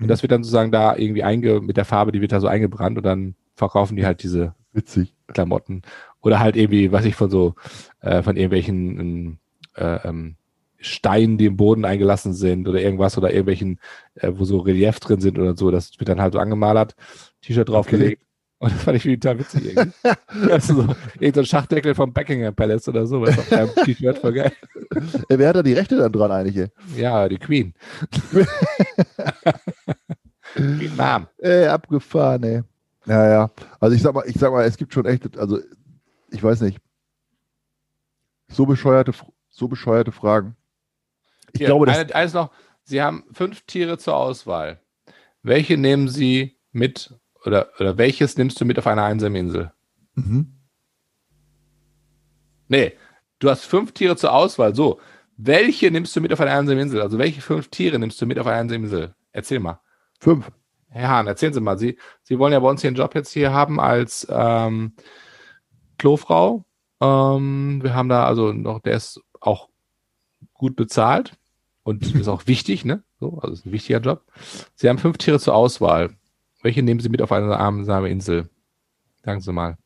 Und das wird dann sozusagen da irgendwie einge, mit der Farbe, die wird da so eingebrannt und dann verkaufen die halt diese Witzig. Klamotten. Oder halt irgendwie, was ich von so, äh, von irgendwelchen ähm, äh, ähm, Steinen, die im Boden eingelassen sind oder irgendwas oder irgendwelchen, äh, wo so Relief drin sind oder so. Das wird dann halt so angemalert, T-Shirt draufgelegt. Und das fand ich total witzig irgendwie. also so, irgend so ein Schachdeckel vom Buckingham Palace oder so, was auf einem T-Shirt voll geil. Wer hat da die Rechte dann dran eigentlich? Ja, die Queen. Queen Mom. Ey, abgefahren, ey. Ja, ja. Also ich sag mal, ich sag mal, es gibt schon echt, also ich weiß nicht. So bescheuerte, so bescheuerte Fragen. Ich Hier, glaube, eine, eines noch. Sie haben fünf Tiere zur Auswahl. Welche nehmen Sie mit oder, oder welches nimmst du mit auf eine einsame Insel? mhm. Nee, du hast fünf Tiere zur Auswahl. So, welche nimmst du mit auf eine einsame Insel? Also welche fünf Tiere nimmst du mit auf eine einsame Insel? Erzähl mal. fünf. Herr Hahn, erzählen Sie mal. Sie, Sie wollen ja bei uns hier einen Job jetzt hier haben als ähm, Klofrau. Ähm, wir haben da also noch, der ist auch gut bezahlt und ist auch wichtig, ne? So, also ist ein wichtiger Job. Sie haben fünf Tiere zur Auswahl. Welche nehmen Sie mit auf eine einsame Insel? Sagen Sie mal.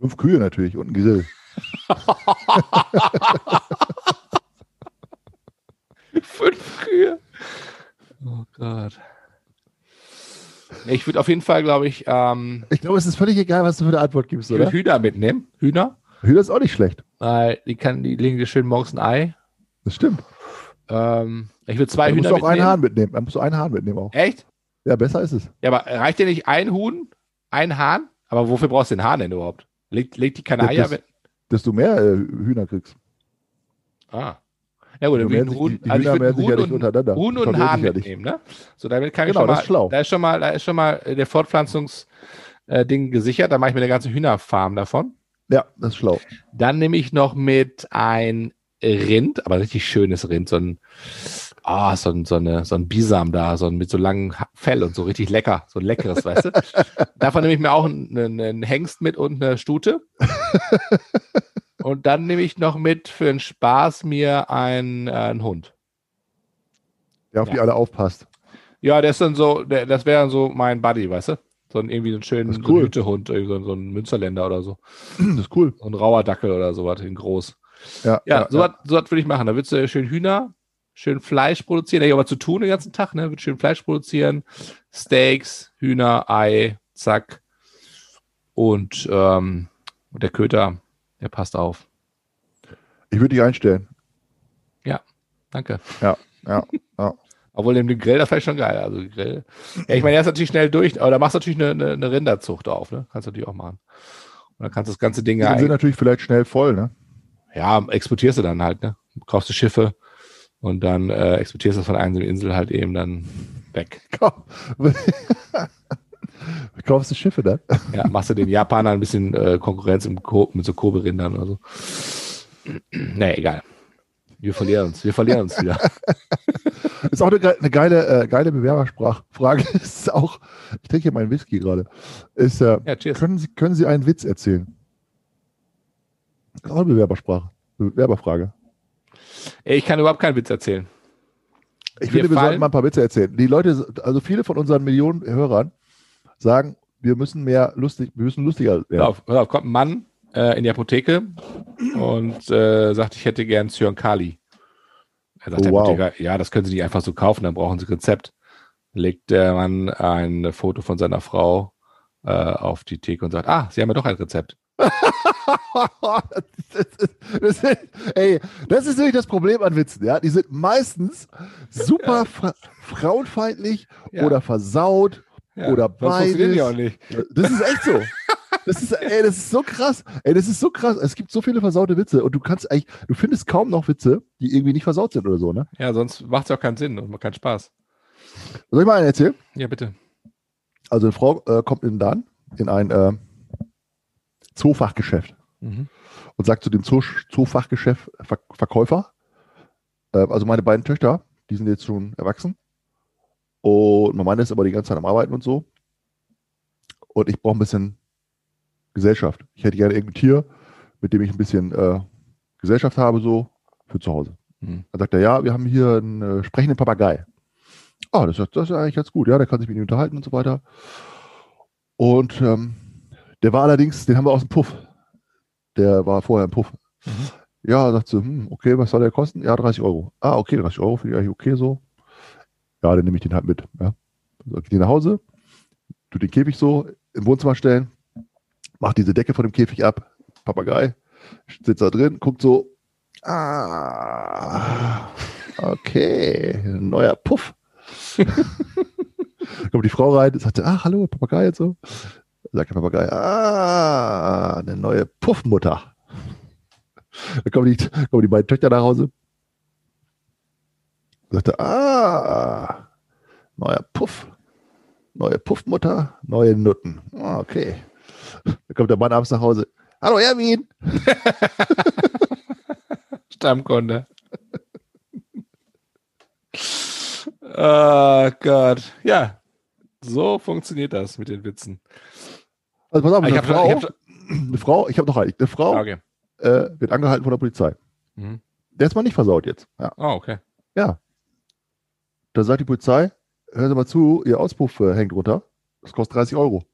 Fünf Kühe natürlich und ein Grill. Fünf Kühe. Oh Gott. Ich würde auf jeden Fall, glaube ich, ähm, Ich glaube, es ist völlig egal, was du für eine Antwort gibst, ich würd oder? Hühner mitnehmen. Hühner. Hühner ist auch nicht schlecht. Weil die kann, die legen dir schön morgens ein Ei. Das stimmt. Ähm, ich würde zwei musst Hühner du auch einen mitnehmen. Hahn mitnehmen. Dann musst du einen Hahn mitnehmen auch. Echt? Ja, besser ist es. Ja, aber reicht dir nicht ein Huhn, ein Hahn? Aber wofür brauchst du den Hahn denn überhaupt? Legt, legt die keine Ja, Eier das- mit? Desto mehr äh, Hühner kriegst. Ah. Ja gut, dann würde ich Huhn, die- die also ich Hühner ja Huhn nicht und, untereinander. Huhn und Hahn sich ja mitnehmen, ne? So, damit kann Genau, ich schon das mal, ist schlau. da ist schon mal, da ist schon mal äh, der Fortpflanzungs äh, gesichert, da mache ich mir eine ganze Hühnerfarm davon. Ja, das ist schlau. Dann nehme ich noch mit ein Rind, aber ein richtig schönes Rind, so ein, ah, so ein, so, eine, so ein Bisam da, so ein, mit so langem Fell und so richtig lecker, so ein leckeres, weißt du? Davon nehme ich mir auch einen, einen Hengst mit und eine Stute. und dann nehme ich noch mit für den Spaß mir einen, äh, einen Hund. Der auf ja. die alle aufpasst. Ja, der ist dann so, der, das wäre dann so mein Buddy, weißt du? So ein, irgendwie so einen schönen cool. so Hütehund, so, so ein Münsterländer oder so. Das ist cool. So ein rauer Dackel oder sowas in groß. Ja, Ja, ja, so ja. was so was würde ich machen. Da würdest du schön Hühner, schön Fleisch produzieren. Da hätte ich aber zu tun den ganzen Tag, ne? Wird schön Fleisch produzieren. Steaks, Hühner, Ei, zack. Und, ähm, und der Köter, der passt auf. Ich würde dich einstellen. Danke. Ja, ja. Obwohl dem Grill, das wäre schon geil. Also Grill. Ja, ich meine, er ist natürlich schnell durch, aber da machst du natürlich eine, eine, eine Rinderzucht auf, ne? Kannst du natürlich auch machen. Und dann kannst du das ganze Ding Die ja, sind natürlich vielleicht schnell voll, ne? ja, exportierst du dann halt, ne? Kaufst du Schiffe und dann äh, exportierst du von einer Insel halt eben dann weg. Kaufst du Schiffe dann? Ja, machst du den Japanern ein bisschen äh, Konkurrenz mit so Kobe-Rindern oder so. Nee, egal. Wir verlieren uns. Wir verlieren uns wieder. Ist auch eine, eine geile, äh, geile Bewerbersprachfrage. Ist auch, ich trinke hier meinen Whisky gerade. Ist, äh, Ja, können, Sie, können Sie einen Witz erzählen? Ist auch eine Bewerbersprache. Bewerberfrage. Ich kann überhaupt keinen Witz erzählen. Ich Wir finde, wir sollten mal ein paar Witze erzählen. Die Leute, also viele von unseren Millionen Hörern sagen, wir müssen mehr lustig, wir müssen lustiger Hör werden. auf, hör auf, kommt ein Mann äh, in die Apotheke und äh, sagt, ich hätte gern Zyankali. Er sagt, Oh, der wow. Ja, das können Sie nicht einfach so kaufen, dann brauchen Sie Rezept. Legt der Mann ein Foto von seiner Frau äh, auf die Theke und sagt, ah, Sie haben ja doch ein Rezept. das ist, das ist, ey, das ist wirklich das Problem an Witzen. Ja? Die sind meistens super fra frauenfeindlich Ja. oder versaut. Oder funktionieren die beides. auch nicht. Das ist echt so. Das ist, ey, das ist so krass. Ey, das ist so krass. Es gibt so viele versaute Witze und du kannst eigentlich, du findest kaum noch Witze, die irgendwie nicht versaut sind oder so, ne? Ja, sonst macht es auch keinen Sinn und macht keinen Spaß. Soll ich mal einen erzählen? Ja, bitte. Also eine Frau äh, kommt in den Laden, in ein äh, Zoofachgeschäft Mhm. und sagt zu dem Zoo Zoofachgeschäft Ver Verkäufer, äh, also meine beiden Töchter, die sind jetzt schon erwachsen und mein Mann ist aber die ganze Zeit am Arbeiten und so und ich brauche ein bisschen Gesellschaft. Ich hätte gerne irgendein Tier, mit dem ich ein bisschen äh, Gesellschaft habe, so für zu Hause. Mhm. Dann sagt er, ja, wir haben hier einen äh, sprechenden Papagei. Ah, das, ist- das ist eigentlich ganz gut, ja, der kann sich mit ihm unterhalten und so weiter. Und ähm, der war allerdings, den haben wir aus dem Puff. Der war vorher im Puff. Mhm. Ja, sagt sie, hm, okay, was soll der kosten? Ja, 30 Euro. Ah, okay, 30 Euro finde ich eigentlich okay so. Ja, dann nehme ich den halt mit. Ja. So, geht die nach Hause, tu den Käfig so im Wohnzimmer stellen, macht diese Decke von dem Käfig ab, Papagei, sitzt da drin, guckt so, ah, okay, neuer Puff. Kommt die Frau rein, sagt, sie, ach, hallo, Papagei und so. Sagt der Papagei, ah, eine neue Puffmutter. Dann kommen die, kommen die beiden Töchter nach Hause. Sagte, ah, neuer Puff. Neue Puffmutter, neue Nutten. Ah, okay. Dann kommt der Mann abends nach Hause. Hallo Erwin. Stammkunde. oh Gott. Ja, so funktioniert das mit den Witzen. Also pass auf, Ah, Ich eine hab Frau, ich hab eine Frau, ich habe noch eine, eine Frau Ah, Okay. äh, wird angehalten von der Polizei. Mhm. Der ist mal nicht versaut jetzt. Ja. Oh, okay. Da sagt die Polizei, hören Sie mal zu, Ihr Auspuff äh, hängt runter. Das kostet 30 Euro.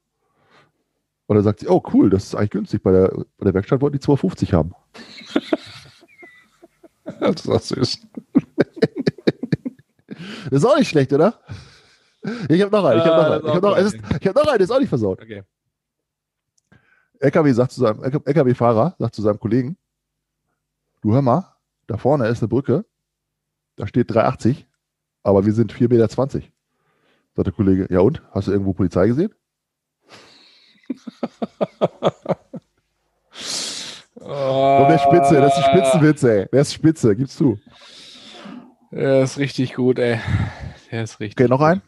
Und dann sagt sie, oh cool, das ist eigentlich günstig. Bei der, bei der Werkstatt wollten die 2,50 haben. Das ist auch süß. Das ist auch nicht schlecht, oder? Ich habe noch einen. Ich habe noch Ah, einen. Ich habe noch, ist- ich hab noch einen, der ist auch nicht versaut. Okay. LKW sagt zu seinem LKW-Fahrer sagt zu seinem Kollegen: Du hör mal, da vorne ist eine Brücke, da steht 380, aber wir sind 4,20 Meter. Sagt der Kollege: Ja und? Hast du irgendwo Polizei gesehen? Komm, der ist Spitze, das ist ein Spitzenwitz, ey. Der ist Spitze, gib's zu. Der ist richtig gut, ey. Der ist richtig. Okay, noch ein?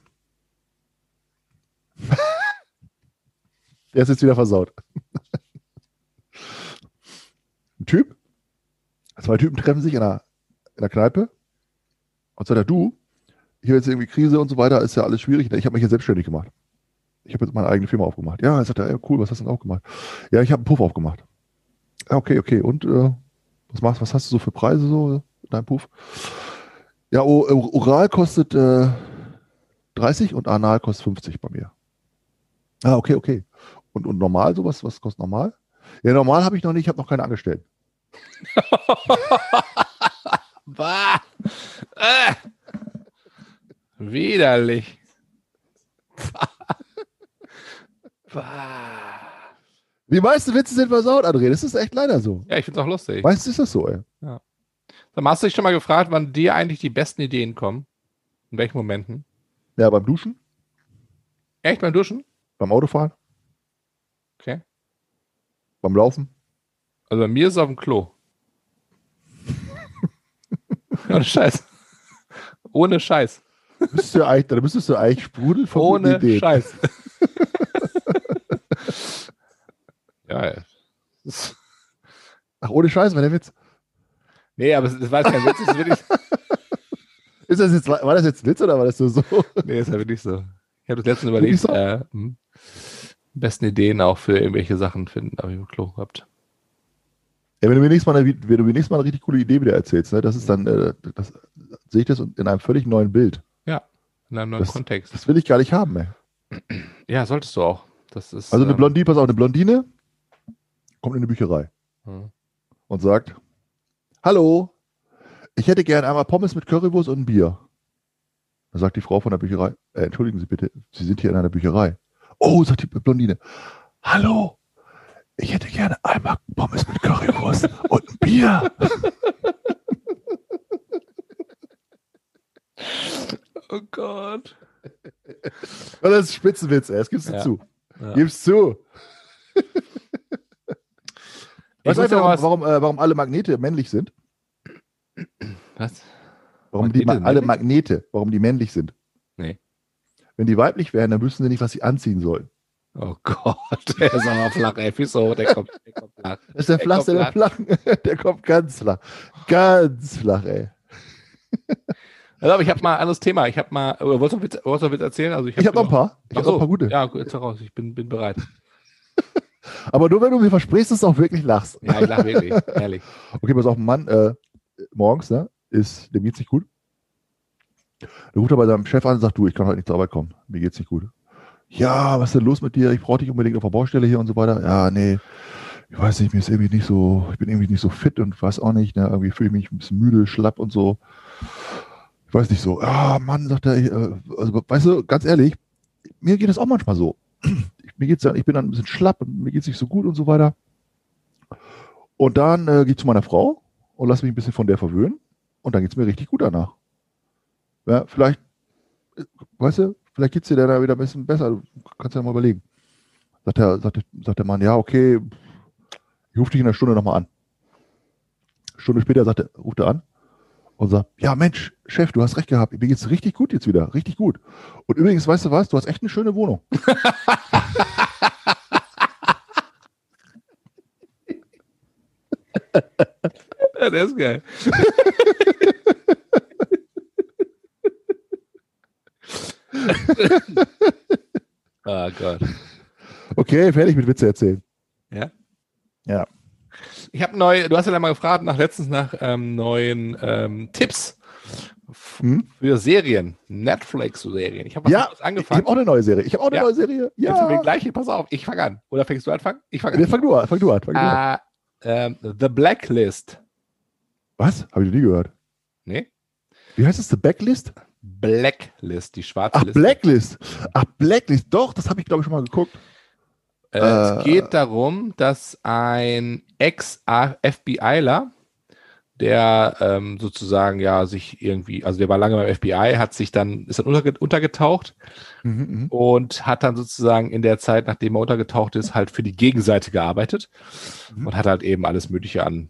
Der ist jetzt wieder versaut. Ein Typ, zwei Typen treffen sich in einer, in einer Kneipe Und sagt er, du, habe jetzt irgendwie Krise und so weiter, ist ja alles schwierig. Ich habe mich jetzt selbstständig gemacht. Ich habe jetzt meine eigene Firma aufgemacht. Ja, er sagt er, ja, cool, was hast du denn auch gemacht? Ja, ich habe einen Puff aufgemacht. Ja, okay, okay. Und äh, was machst was hast du so für Preise so, dein Puff? Ja, Oral kostet äh, 30 und Anal kostet 50 bei mir. Ah, okay, okay. Und, und normal sowas, was kostet normal? Ja, normal habe ich noch nicht, ich habe noch keine Angestellten. bah. Äh. Widerlich. bah. Die meisten Witze sind versaut, André. Das ist echt leider so. Ja, ich finde es auch lustig. Meistens ist das so, ey. Ja. Dann hast du dich schon mal gefragt, wann dir eigentlich die besten Ideen kommen? In welchen Momenten? Ja, beim Duschen. Echt beim Duschen? Beim Autofahren. Beim Laufen. Also bei mir ist es auf dem Klo. Ohne Scheiß. Ohne Scheiß. Bist du eigentlich, da müsstest du eigentlich sprudeln von Ohne Ideen. Scheiß. ja, ja. Ach, ohne Scheiß, war der Witz. Nee, aber das war kein Witz, das ist wirklich. ist das jetzt, war das jetzt ein Witz oder war das so? nee, ist ja wirklich so. Ich habe das letztens überlegt, so? äh, hm, besten Ideen auch für irgendwelche Sachen finden, habe ich im Klo gehabt. Ja, wenn du mir nächstes Mal, eine, wenn du mir nächstes Mal eine richtig coole Idee wieder erzählst, ne, das ist dann, äh, das, sehe ich das in einem völlig neuen Bild. Ja, in einem neuen das, Kontext. Das will ich gar nicht haben, ey. Ja, solltest du auch. Das ist, also eine ähm, Blondine, pass auf, eine Blondine kommt in eine Bücherei hm. und sagt, hallo, ich hätte gern einmal Pommes mit Currywurst und ein Bier. Da sagt die Frau von der Bücherei, äh, entschuldigen Sie bitte, Sie sind hier in einer Bücherei. Oh, sagt die Blondine, hallo, ich hätte gerne einmal Pommes mit Currywurst und ein Bier. oh Gott. Das ist Spitzenwitz, ey. das gibst du ja. zu. Ja. Gib's zu. weißt du, warum, warum, äh, warum alle Magnete männlich sind? Was? Warum Magnete die alle Magnete, warum die männlich sind? Nee. Wenn die weiblich wären, dann wüssten sie nicht, was sie anziehen sollen. Oh Gott, der ist aber flach, ey. Wieso? Der kommt, der kommt flach. Das ist der, der flachste, der flach. Der kommt ganz flach. Ganz flach, ey. Also, ich habe mal ein anderes Thema. Ich habe mal, oder wolltest du Witz, wolltest du Witz erzählen? Also ich habe hab noch ein paar. Ich habe noch ein paar gute. Ja, jetzt heraus. Ich bin, bin bereit. aber nur wenn du mir versprichst, dass du auch wirklich lachst. Ja, ich lache wirklich, ehrlich. Okay, pass auf, ein Mann, äh, morgens, ne, ist, dem geht's nicht gut. Der ruft er bei seinem Chef an und sagt, du, ich kann heute nicht zur Arbeit kommen. Mir geht's nicht gut ja, was ist denn los mit dir? Ich brauche dich unbedingt auf der Baustelle hier und so weiter. Ja, nee, ich weiß nicht, mir ist irgendwie nicht so, ich bin irgendwie nicht so fit und weiß auch nicht, ne, irgendwie fühle ich mich ein bisschen müde, schlapp und so. Ich weiß nicht so, ah, Mann, sagt er, äh, also, weißt du, ganz ehrlich, mir geht es auch manchmal so. mir geht's ja, ich bin dann ein bisschen schlapp und mir geht es nicht so gut und so weiter. Und dann äh, gehe ich zu meiner Frau und lass mich ein bisschen von der verwöhnen und dann geht es mir richtig gut danach. Ja, vielleicht, weißt du, Vielleicht geht es dir dann wieder ein bisschen besser. Du kannst ja mal überlegen. Sagt der, sagt, sagt der Mann, ja, okay, ich rufe dich in einer Stunde nochmal an. Stunde später sagt er, ruft er an und sagt, ja Mensch, Chef, du hast recht gehabt, mir geht's richtig gut jetzt wieder, richtig gut. Und übrigens, weißt du was, du hast echt eine schöne Wohnung. ja, der ist geil. oh Gott. Okay, fertig mit Witze erzählen. Ja? Ja. Ich habe neu, du hast ja mal gefragt, nach letztens nach ähm, neuen ähm, Tipps hm? für Serien, Netflix-Serien. Ich habe ja, angefangen. Ich habe auch eine neue Serie. Ich habe auch eine ja. neue Serie. Ja. Jetzt wir gleich, pass auf, ich fange an. Oder fängst du an? Fang? Ich fange an. Fang du an, fang du an. Fang du an. Uh, ähm, The Blacklist. Was? Habe ich noch nie gehört. Nee? Wie heißt es? The Blacklist? Blacklist, die schwarze Ach, Liste. Blacklist. Ach, Blacklist. Doch, das habe ich, glaube ich, schon mal geguckt. Äh, äh, es geht darum, dass ein Ex-FBIler, der ähm, sozusagen ja sich irgendwie, also der war lange beim FBI, hat sich dann, ist dann untergetaucht mhm, mhm, und hat dann sozusagen in der Zeit, nachdem er untergetaucht ist, halt für die Gegenseite gearbeitet mhm. und hat halt eben alles Mögliche an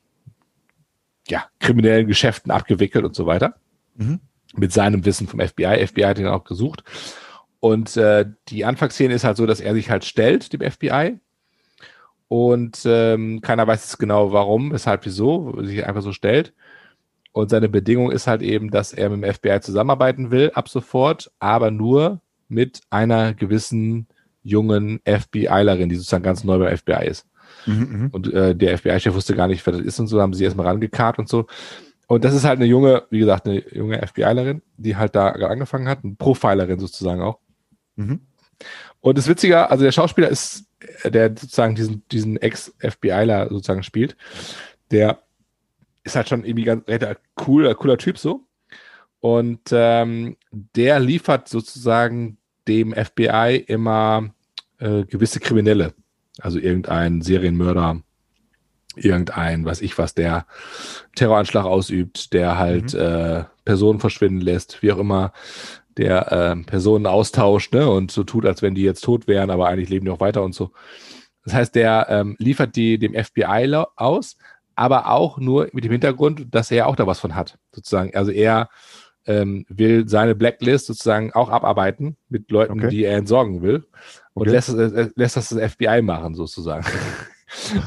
ja, kriminellen Geschäften abgewickelt und so weiter. Mhm mit seinem Wissen vom FBI. FBI hat ihn auch gesucht. Und äh, die Anfangsszene ist halt so, dass er sich halt stellt, dem FBI. Und ähm, keiner weiß jetzt genau warum, weshalb, wieso, sich einfach so stellt. Und seine Bedingung ist halt eben, dass er mit dem FBI zusammenarbeiten will, ab sofort, aber nur mit einer gewissen jungen FBIlerin, die sozusagen ganz neu beim FBI ist. Mhm, mhm. und äh, der FBI-Chef wusste gar nicht, wer das ist und so, haben sie erstmal rangekarrt und so. Und das ist halt eine junge, wie gesagt, eine junge FBIlerin, die halt da angefangen hat, eine Profilerin sozusagen auch. Mhm. Und das Witzige, also der Schauspieler ist, äh, der sozusagen diesen, diesen Ex-FBIler sozusagen spielt, der ist halt schon irgendwie ganz recht cool, cooler Typ so. Und ähm, der liefert sozusagen dem FBI immer äh, gewisse Kriminelle. Also irgendein Serienmörder, irgendein, weiß ich was, der Terroranschlag ausübt, der halt mhm. äh, Personen verschwinden lässt, wie auch immer, der äh, Personen austauscht ne, und so tut, als wenn die jetzt tot wären, aber eigentlich leben die auch weiter und so. Das heißt, der ähm, liefert die dem FBI aus, aber auch nur mit dem Hintergrund, dass er auch da was von hat, sozusagen. Also er ähm, will seine Blacklist sozusagen auch abarbeiten mit Leuten, okay. die er entsorgen will und okay. lässt, äh, lässt das das FBI machen, sozusagen.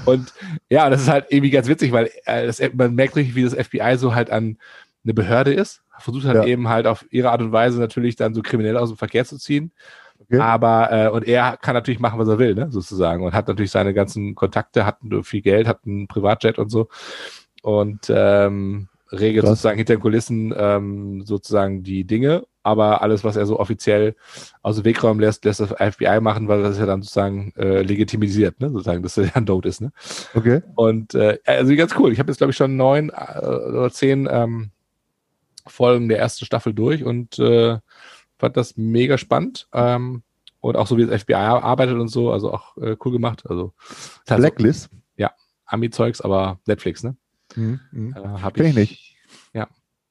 und ja, das ist halt irgendwie ganz witzig, weil äh, das, man merkt richtig, wie das FBI so halt an eine Behörde ist, versucht halt ja. eben halt auf ihre Art und Weise natürlich dann so kriminell aus dem Verkehr zu ziehen. Okay. Aber, äh, und er kann natürlich machen, was er will, ne, sozusagen. Und hat natürlich seine ganzen Kontakte, hat viel Geld, hat einen Privatjet und so. Und ähm, regelt Krass. sozusagen hinter den Kulissen ähm, sozusagen die Dinge, aber alles, was er so offiziell aus dem Weg räumen lässt, lässt das FBI machen, weil das ja dann sozusagen äh, legitimisiert, ne? sozusagen, dass er dann tot ist. Ne? Okay. Und äh, also ganz cool. Ich habe jetzt, glaube ich, schon neun äh, oder zehn ähm, Folgen der ersten Staffel durch und äh, fand das mega spannend. Ähm, und auch so wie das FBI arbeitet und so, also auch äh, cool gemacht. Also Blacklist? Ja, Ami-Zeugs, aber Netflix, ne? Mhm. mhm. Äh, ich, ich nicht.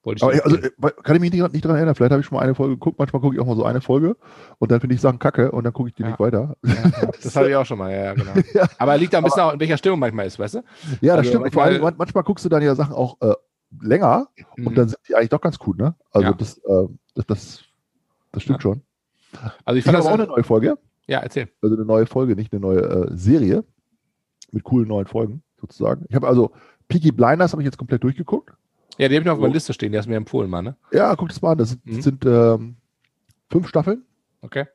Wollte ich Aber also, äh, kann ich mich nicht, nicht daran erinnern. Vielleicht habe ich schon mal eine Folge geguckt. Manchmal gucke ich auch mal so eine Folge und dann finde ich Sachen kacke und dann gucke ich die ja. nicht weiter. Ja, ja. Das hatte ich auch schon mal, ja, genau. Aber liegt da ein bisschen auch, in welcher Stimmung manchmal ist, weißt du? Ja, das also stimmt. Vor allem, manchmal guckst du dann ja Sachen auch äh, länger mhm. und dann sind die eigentlich doch ganz gut, ne? Also das, äh, das, das, das, stimmt schon. Also ich fand ich das auch eine neue Folge. Ja, erzähl. Also eine neue Folge, nicht eine neue äh, Serie mit coolen neuen Folgen sozusagen. Ich habe also Peaky Blinders habe ich jetzt komplett durchgeguckt. Ja, die habe ich noch auf meiner Liste stehen, die hast du mir empfohlen, mal, ne? Ja, guck das mal an. Das sind, mhm. sind ähm, fünf Staffeln. Okay.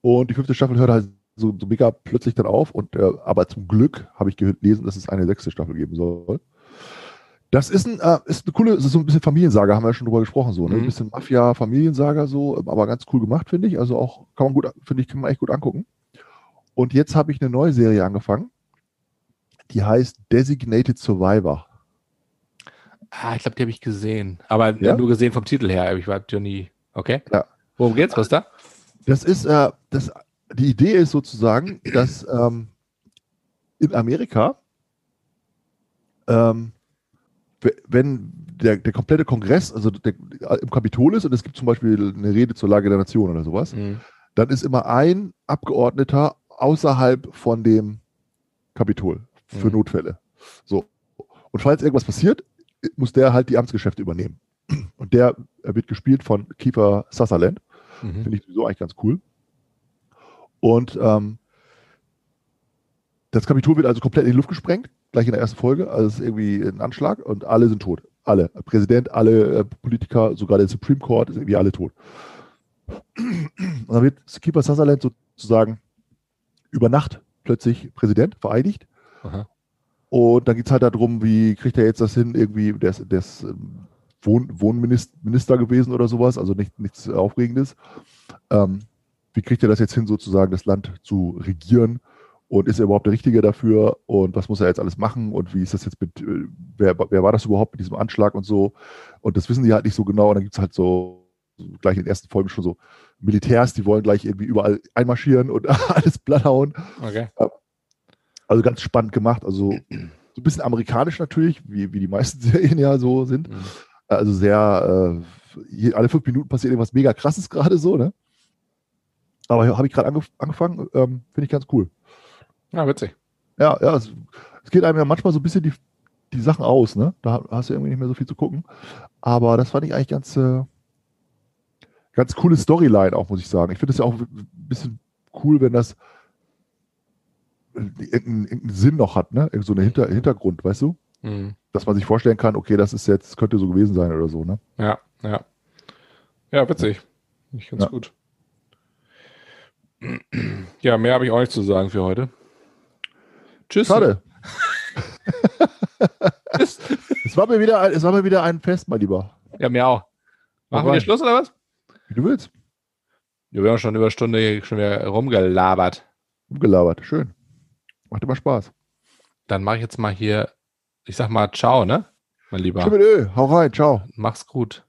Und die fünfte Staffel hört halt so, so mega plötzlich dann auf. Und äh, aber zum Glück habe ich gelesen, dass es eine sechste Staffel geben soll. Das ist, ein, äh, ist eine coole, ist so ein bisschen Familiensaga, haben wir ja schon drüber gesprochen, so, ne? Mhm. Ein bisschen Mafia, Familiensaga, so, aber ganz cool gemacht, finde ich. Also auch, kann man gut, finde ich, kann man echt gut angucken. Und jetzt habe ich eine neue Serie angefangen die heißt Designated Survivor. Ah, ich glaube, die habe ich gesehen. Aber ja? nur gesehen vom Titel her. Ich war Johnny. Okay. Ja. Worum geht's? Was da? Das ist, äh, das, die Idee ist sozusagen, dass ähm, in Amerika, ähm, wenn der, der komplette Kongress, also der, im Kapitol ist und es gibt zum Beispiel eine Rede zur Lage der Nation oder sowas, mhm. dann ist immer ein Abgeordneter außerhalb von dem Kapitol für mhm. Notfälle. So. Und falls irgendwas passiert, muss der halt die Amtsgeschäfte übernehmen. Und der wird gespielt von Kiefer Sutherland. Mhm. Finde ich sowieso eigentlich ganz cool. Und ähm, das Kapitol wird also komplett in die Luft gesprengt, gleich in der ersten Folge. Also es ist irgendwie ein Anschlag und alle sind tot. Alle. Präsident, alle äh, Politiker, sogar der Supreme Court, ist irgendwie alle tot. Und dann wird Kiefer Sutherland sozusagen über Nacht plötzlich Präsident, vereidigt. Aha. Und dann geht es halt darum, wie kriegt er jetzt das hin, irgendwie, der ist, der ist ähm, Wohn, Wohnminister gewesen oder sowas, also nicht, nichts Aufregendes. Ähm, wie kriegt er das jetzt hin, sozusagen das Land zu regieren? Und ist er überhaupt der Richtige dafür? Und was muss er jetzt alles machen? Und wie ist das jetzt mit, äh, wer, wer war das überhaupt mit diesem Anschlag und so? Und das wissen die halt nicht so genau. Und dann gibt es halt so, gleich in den ersten Folgen schon so Militärs, die wollen gleich irgendwie überall einmarschieren und alles platt hauen. Okay. Also ganz spannend gemacht. Also so ein bisschen amerikanisch natürlich, wie, wie die meisten Serien ja so sind. Mhm. Also sehr, äh, alle fünf Minuten passiert irgendwas mega krasses gerade so, ne? Aber habe ich gerade angef angefangen, ähm, finde ich ganz cool. Ja, witzig. Ja, ja, es, es, geht einem ja manchmal so ein bisschen die, die Sachen aus, ne? Da hast du irgendwie nicht mehr so viel zu gucken. Aber das fand ich eigentlich ganz, äh, ganz coole Storyline auch, muss ich sagen. Ich finde es ja auch ein bisschen cool, wenn das irgendeinen, irgendeinen Sinn noch hat, ne? Irgend so einen Hinter, Hintergrund, weißt du? Mhm. Dass man sich vorstellen kann, okay, das ist jetzt, könnte so gewesen sein oder so, ne? Ja, ja. Ja, witzig. Ich ganz Ja. gut. Ja, mehr habe ich auch nicht zu sagen für heute. Tschüss. Schade. Tschüss. Es war mir wieder, ein- es war mir wieder ein Fest, mein Lieber. Ja, mir auch. Machen wir Schluss oder was? Wie du willst. Ja, wir haben schon über eine Stunde schon wieder rumgelabert. Umgelabert. Schön. Macht immer Spaß. Dann mache ich jetzt mal hier, ich sag mal Ciao, ne? Mein Lieber. Ö. Hau rein. Ciao. Mach's gut.